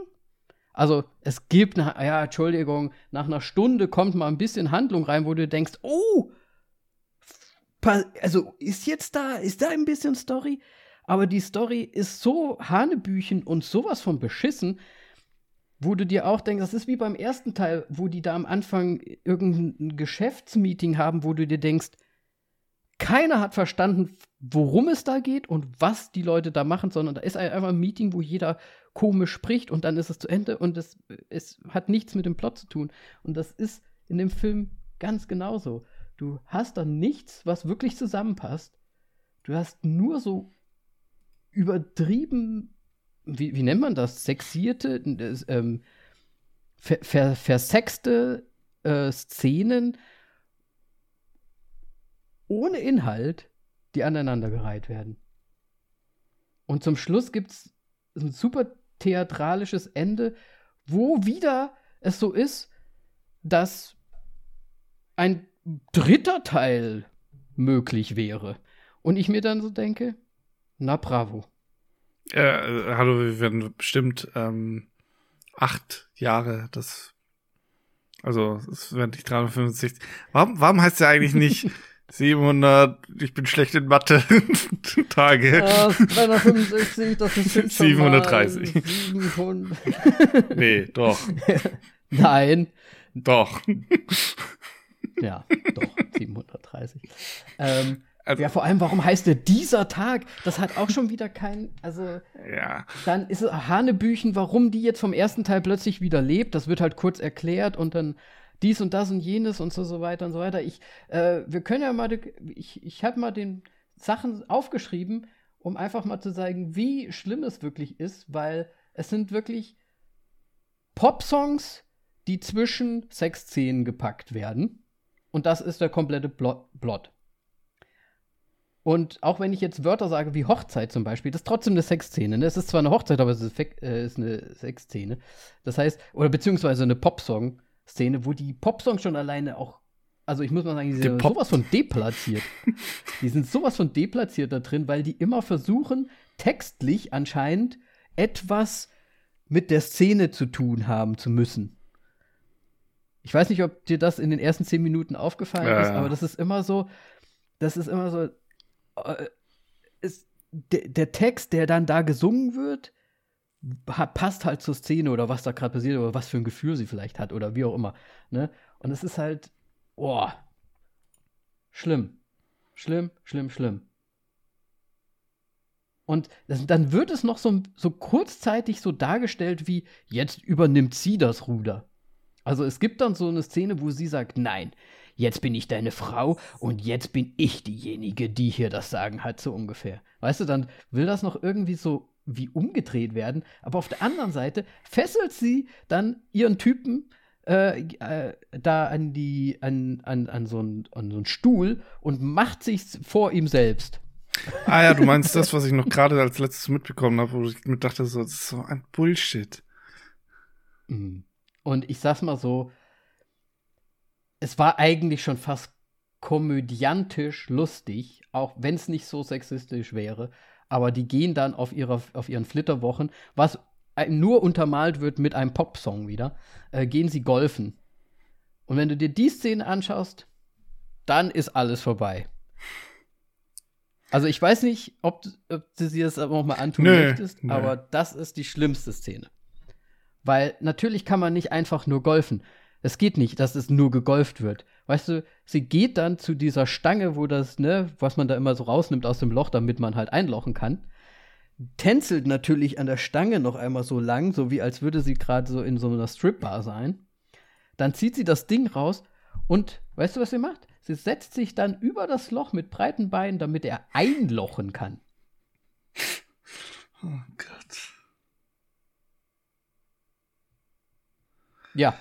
Also es gibt, eine, ja, Entschuldigung, nach einer Stunde kommt mal ein bisschen Handlung rein, wo du denkst, oh, also ist jetzt da, ist da ein bisschen Story? aber die Story ist so hanebüchen und sowas von beschissen, wo du dir auch denkst, das ist wie beim ersten Teil, wo die da am Anfang irgendein Geschäftsmeeting haben, wo du dir denkst, keiner hat verstanden, worum es da geht und was die Leute da machen, sondern da ist einfach ein Meeting, wo jeder komisch spricht und dann ist es zu Ende und es, es hat nichts mit dem Plot zu tun. Und das ist in dem Film ganz genauso. Du hast da nichts, was wirklich zusammenpasst. Du hast nur so übertrieben, wie, wie nennt man das? Sexierte, ähm, ver, ver, versexte äh, Szenen ohne Inhalt, die aneinandergereiht werden. Und zum Schluss gibt es ein super theatralisches Ende, wo wieder es so ist, dass ein dritter Teil möglich wäre. Und ich mir dann so denke, na bravo. Äh, hallo, wir werden bestimmt ähm, acht Jahre das Also, es werden nicht 365. Warum, warum heißt der eigentlich nicht 700, ich bin schlecht in Mathe, Tage? Ja, 365, das ist 730. 700. nee, doch. Nein. Doch. Ja, doch, 730. Ähm, also, ja, vor allem, warum heißt der dieser Tag? Das hat auch schon wieder kein, also. Ja. Dann ist es Hanebüchen, warum die jetzt vom ersten Teil plötzlich wieder lebt. Das wird halt kurz erklärt und dann dies und das und jenes und so, so weiter und so weiter. Ich, äh, wir können ja mal, ich, ich habe mal den Sachen aufgeschrieben, um einfach mal zu zeigen, wie schlimm es wirklich ist, weil es sind wirklich Pop-Songs, die zwischen Sexszenen gepackt werden. Und das ist der komplette Plot. Und auch wenn ich jetzt Wörter sage wie Hochzeit zum Beispiel, das ist trotzdem eine Sexszene. Ne? Es ist zwar eine Hochzeit, aber es ist, äh, ist eine Sexszene. Das heißt, oder beziehungsweise eine Popsong-Szene, wo die Popsongs schon alleine auch, also ich muss mal sagen, die sind sowas von deplatziert. die sind sowas von deplatziert da drin, weil die immer versuchen, textlich anscheinend etwas mit der Szene zu tun haben zu müssen. Ich weiß nicht, ob dir das in den ersten zehn Minuten aufgefallen ja, ist, aber das ist immer so, das ist immer so, ist, de, der Text, der dann da gesungen wird, passt halt zur Szene oder was da gerade passiert oder was für ein Gefühl sie vielleicht hat oder wie auch immer. Ne? Und es ist halt, boah, schlimm. Schlimm, schlimm, schlimm. Und das, dann wird es noch so, so kurzzeitig so dargestellt wie, jetzt übernimmt sie das Ruder. Also es gibt dann so eine Szene, wo sie sagt, nein, jetzt bin ich deine Frau und jetzt bin ich diejenige, die hier das Sagen hat, so ungefähr. Weißt du, dann will das noch irgendwie so wie umgedreht werden, aber auf der anderen Seite fesselt sie dann ihren Typen äh, äh, da an die an, an, an, so einen, so Stuhl und macht sich vor ihm selbst. Ah ja, du meinst das, was ich noch gerade als letztes mitbekommen habe, wo ich mir dachte, so, das ist so ein Bullshit. Mhm. Und ich sag's mal so, es war eigentlich schon fast komödiantisch lustig, auch wenn es nicht so sexistisch wäre. Aber die gehen dann auf, ihrer, auf ihren Flitterwochen, was nur untermalt wird mit einem Popsong wieder, äh, gehen sie golfen. Und wenn du dir die Szene anschaust, dann ist alles vorbei. Also ich weiß nicht, ob, ob du dir das auch mal antun nö, möchtest, nö. aber das ist die schlimmste Szene. Weil natürlich kann man nicht einfach nur golfen. Es geht nicht, dass es nur gegolft wird. Weißt du, sie geht dann zu dieser Stange, wo das, ne, was man da immer so rausnimmt aus dem Loch, damit man halt einlochen kann. Tänzelt natürlich an der Stange noch einmal so lang, so wie als würde sie gerade so in so einer Stripbar sein. Dann zieht sie das Ding raus und weißt du, was sie macht? Sie setzt sich dann über das Loch mit breiten Beinen, damit er einlochen kann. Oh Gott. Ja,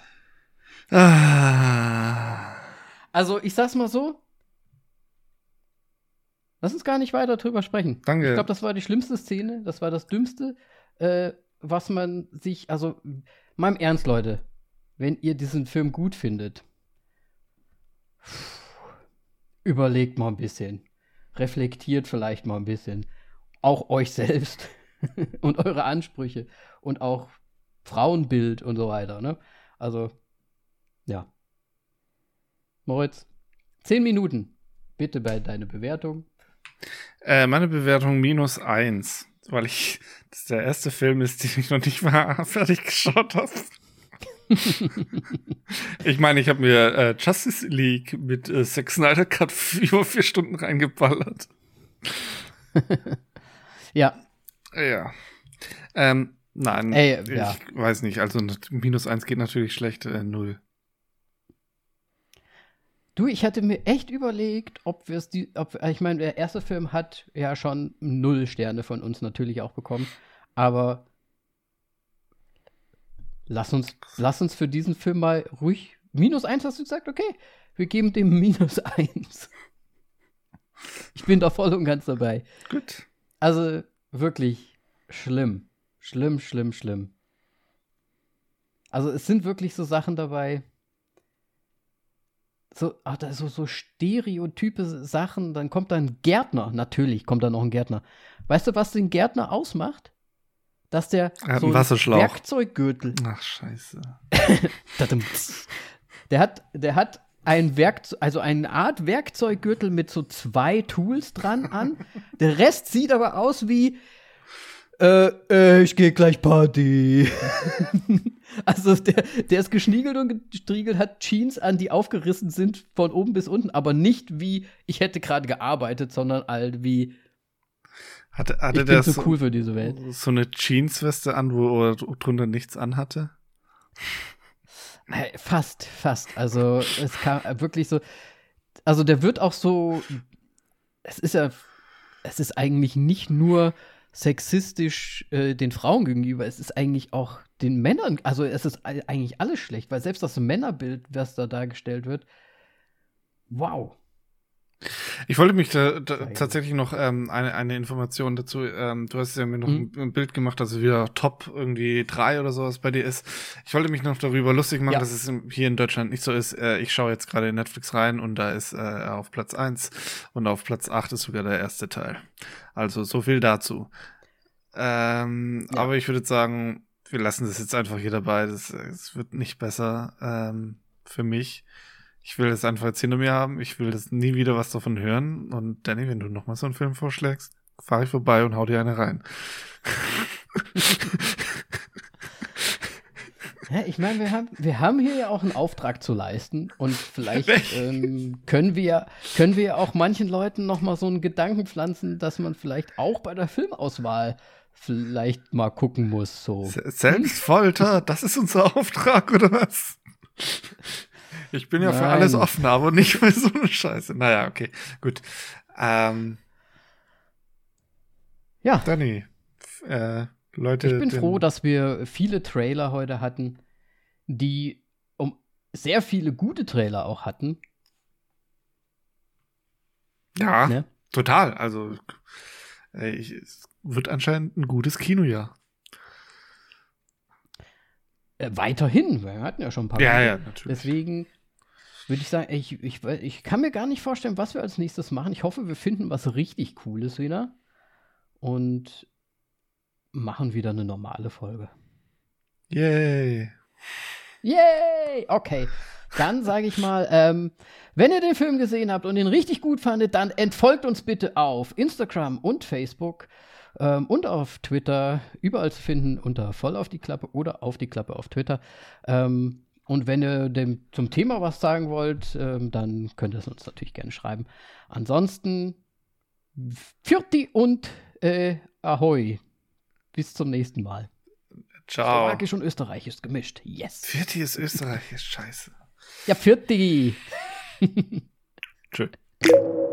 Ah. Also, ich sag's mal so. Lass uns gar nicht weiter drüber sprechen. Danke. Ich glaube, das war die schlimmste Szene. Das war das Dümmste, äh, was man sich. Also, im Ernst, Leute. Wenn ihr diesen Film gut findet, überlegt mal ein bisschen. Reflektiert vielleicht mal ein bisschen. Auch euch selbst und eure Ansprüche und auch Frauenbild und so weiter. Ne? Also, ja. Moritz, zehn Minuten. Bitte bei deiner Bewertung. Äh, meine Bewertung minus eins, weil ich das der erste Film ist, den ich noch nicht mal fertig geschaut habe. ich meine, ich habe mir äh, Justice League mit äh, Zack Snyder Cut über vier Stunden reingeballert. ja. Ja. Ähm, nein, Ey, ich ja. weiß nicht. Also minus eins geht natürlich schlecht, äh, null. Du, ich hatte mir echt überlegt, ob wir es die, ob, ich meine, der erste Film hat ja schon null Sterne von uns natürlich auch bekommen, aber lass uns, lass uns für diesen Film mal ruhig minus eins, hast du gesagt, okay, wir geben dem minus eins. Ich bin da voll und ganz dabei. Gut. Also wirklich schlimm, schlimm, schlimm, schlimm. Also es sind wirklich so Sachen dabei so, ach, da so, so stereotype Sachen. Dann kommt da ein Gärtner. Natürlich kommt da noch ein Gärtner. Weißt du, was den Gärtner ausmacht? Dass der so ein Werkzeuggürtel. Ach, scheiße. Der hat, der hat ein Werkzeug, also eine Art Werkzeuggürtel mit so zwei Tools dran an. Der Rest sieht aber aus wie äh, äh, ich gehe gleich Party. also der, der ist geschniegelt und gestriegelt, hat Jeans an, die aufgerissen sind von oben bis unten, aber nicht wie ich hätte gerade gearbeitet, sondern halt wie hatte, hatte ich bin so cool für diese Welt. So eine Jeansweste an, wo er drunter nichts anhatte? Fast, fast. Also es kam wirklich so. Also der wird auch so. Es ist ja. Es ist eigentlich nicht nur sexistisch äh, den Frauen gegenüber, es ist eigentlich auch den Männern, also es ist eigentlich alles schlecht, weil selbst das Männerbild, was da dargestellt wird, wow. Ich wollte mich da, da tatsächlich noch ähm, eine, eine Information dazu. Ähm, du hast ja mir noch mhm. ein, ein, Bild gemacht, dass es wieder Top irgendwie drei oder sowas bei dir ist. Ich wollte mich noch darüber lustig machen, ja. dass es hier in Deutschland nicht so ist. Äh, ich schaue jetzt gerade in Netflix rein und da ist äh, auf Platz eins und auf Platz acht ist sogar der erste Teil. Also so viel dazu. Ähm, ja. Aber ich würde sagen, wir lassen das jetzt einfach hier dabei. Das, das wird nicht besser ähm, für mich. Ich will das einfach jetzt hinter mir haben. Ich will das nie wieder was davon hören. Und Danny, wenn du nochmal so einen Film vorschlägst, fahre ich vorbei und hau dir eine rein. Ja, ich meine, wir haben, wir haben hier ja auch einen Auftrag zu leisten und vielleicht ähm, können wir können wir auch manchen Leuten noch mal so einen Gedanken pflanzen, dass man vielleicht auch bei der Filmauswahl vielleicht mal gucken muss. So. Selbstfolter, das ist unser Auftrag oder was? Ich bin ja Nein. für alles offen, aber nicht für so eine Scheiße. Naja, okay, gut. Ähm, ja. Danny, äh, Leute. Ich bin froh, dass wir viele Trailer heute hatten, die um sehr viele gute Trailer auch hatten. Ja, ne? total. Also, äh, ich, es wird anscheinend ein gutes Kinojahr. Äh, weiterhin, wir hatten ja schon ein paar. Ja, ja, natürlich. Deswegen würde ich sagen, ich, ich, ich kann mir gar nicht vorstellen, was wir als nächstes machen. Ich hoffe, wir finden was richtig Cooles wieder und machen wieder eine normale Folge. Yay! Yay! Okay. Dann sage ich mal, ähm, wenn ihr den Film gesehen habt und ihn richtig gut fandet, dann entfolgt uns bitte auf Instagram und Facebook ähm, und auf Twitter. Überall zu finden unter voll auf die Klappe oder auf die Klappe auf Twitter. Ähm, und wenn ihr dem, zum Thema was sagen wollt, ähm, dann könnt ihr es uns natürlich gerne schreiben. Ansonsten, Fjorti und äh, Ahoi. Bis zum nächsten Mal. Ciao. Slowakisch und Österreichisch gemischt. Yes. Fjorti ist Österreichisch. Scheiße. Ja, Fjorti. Tschüss.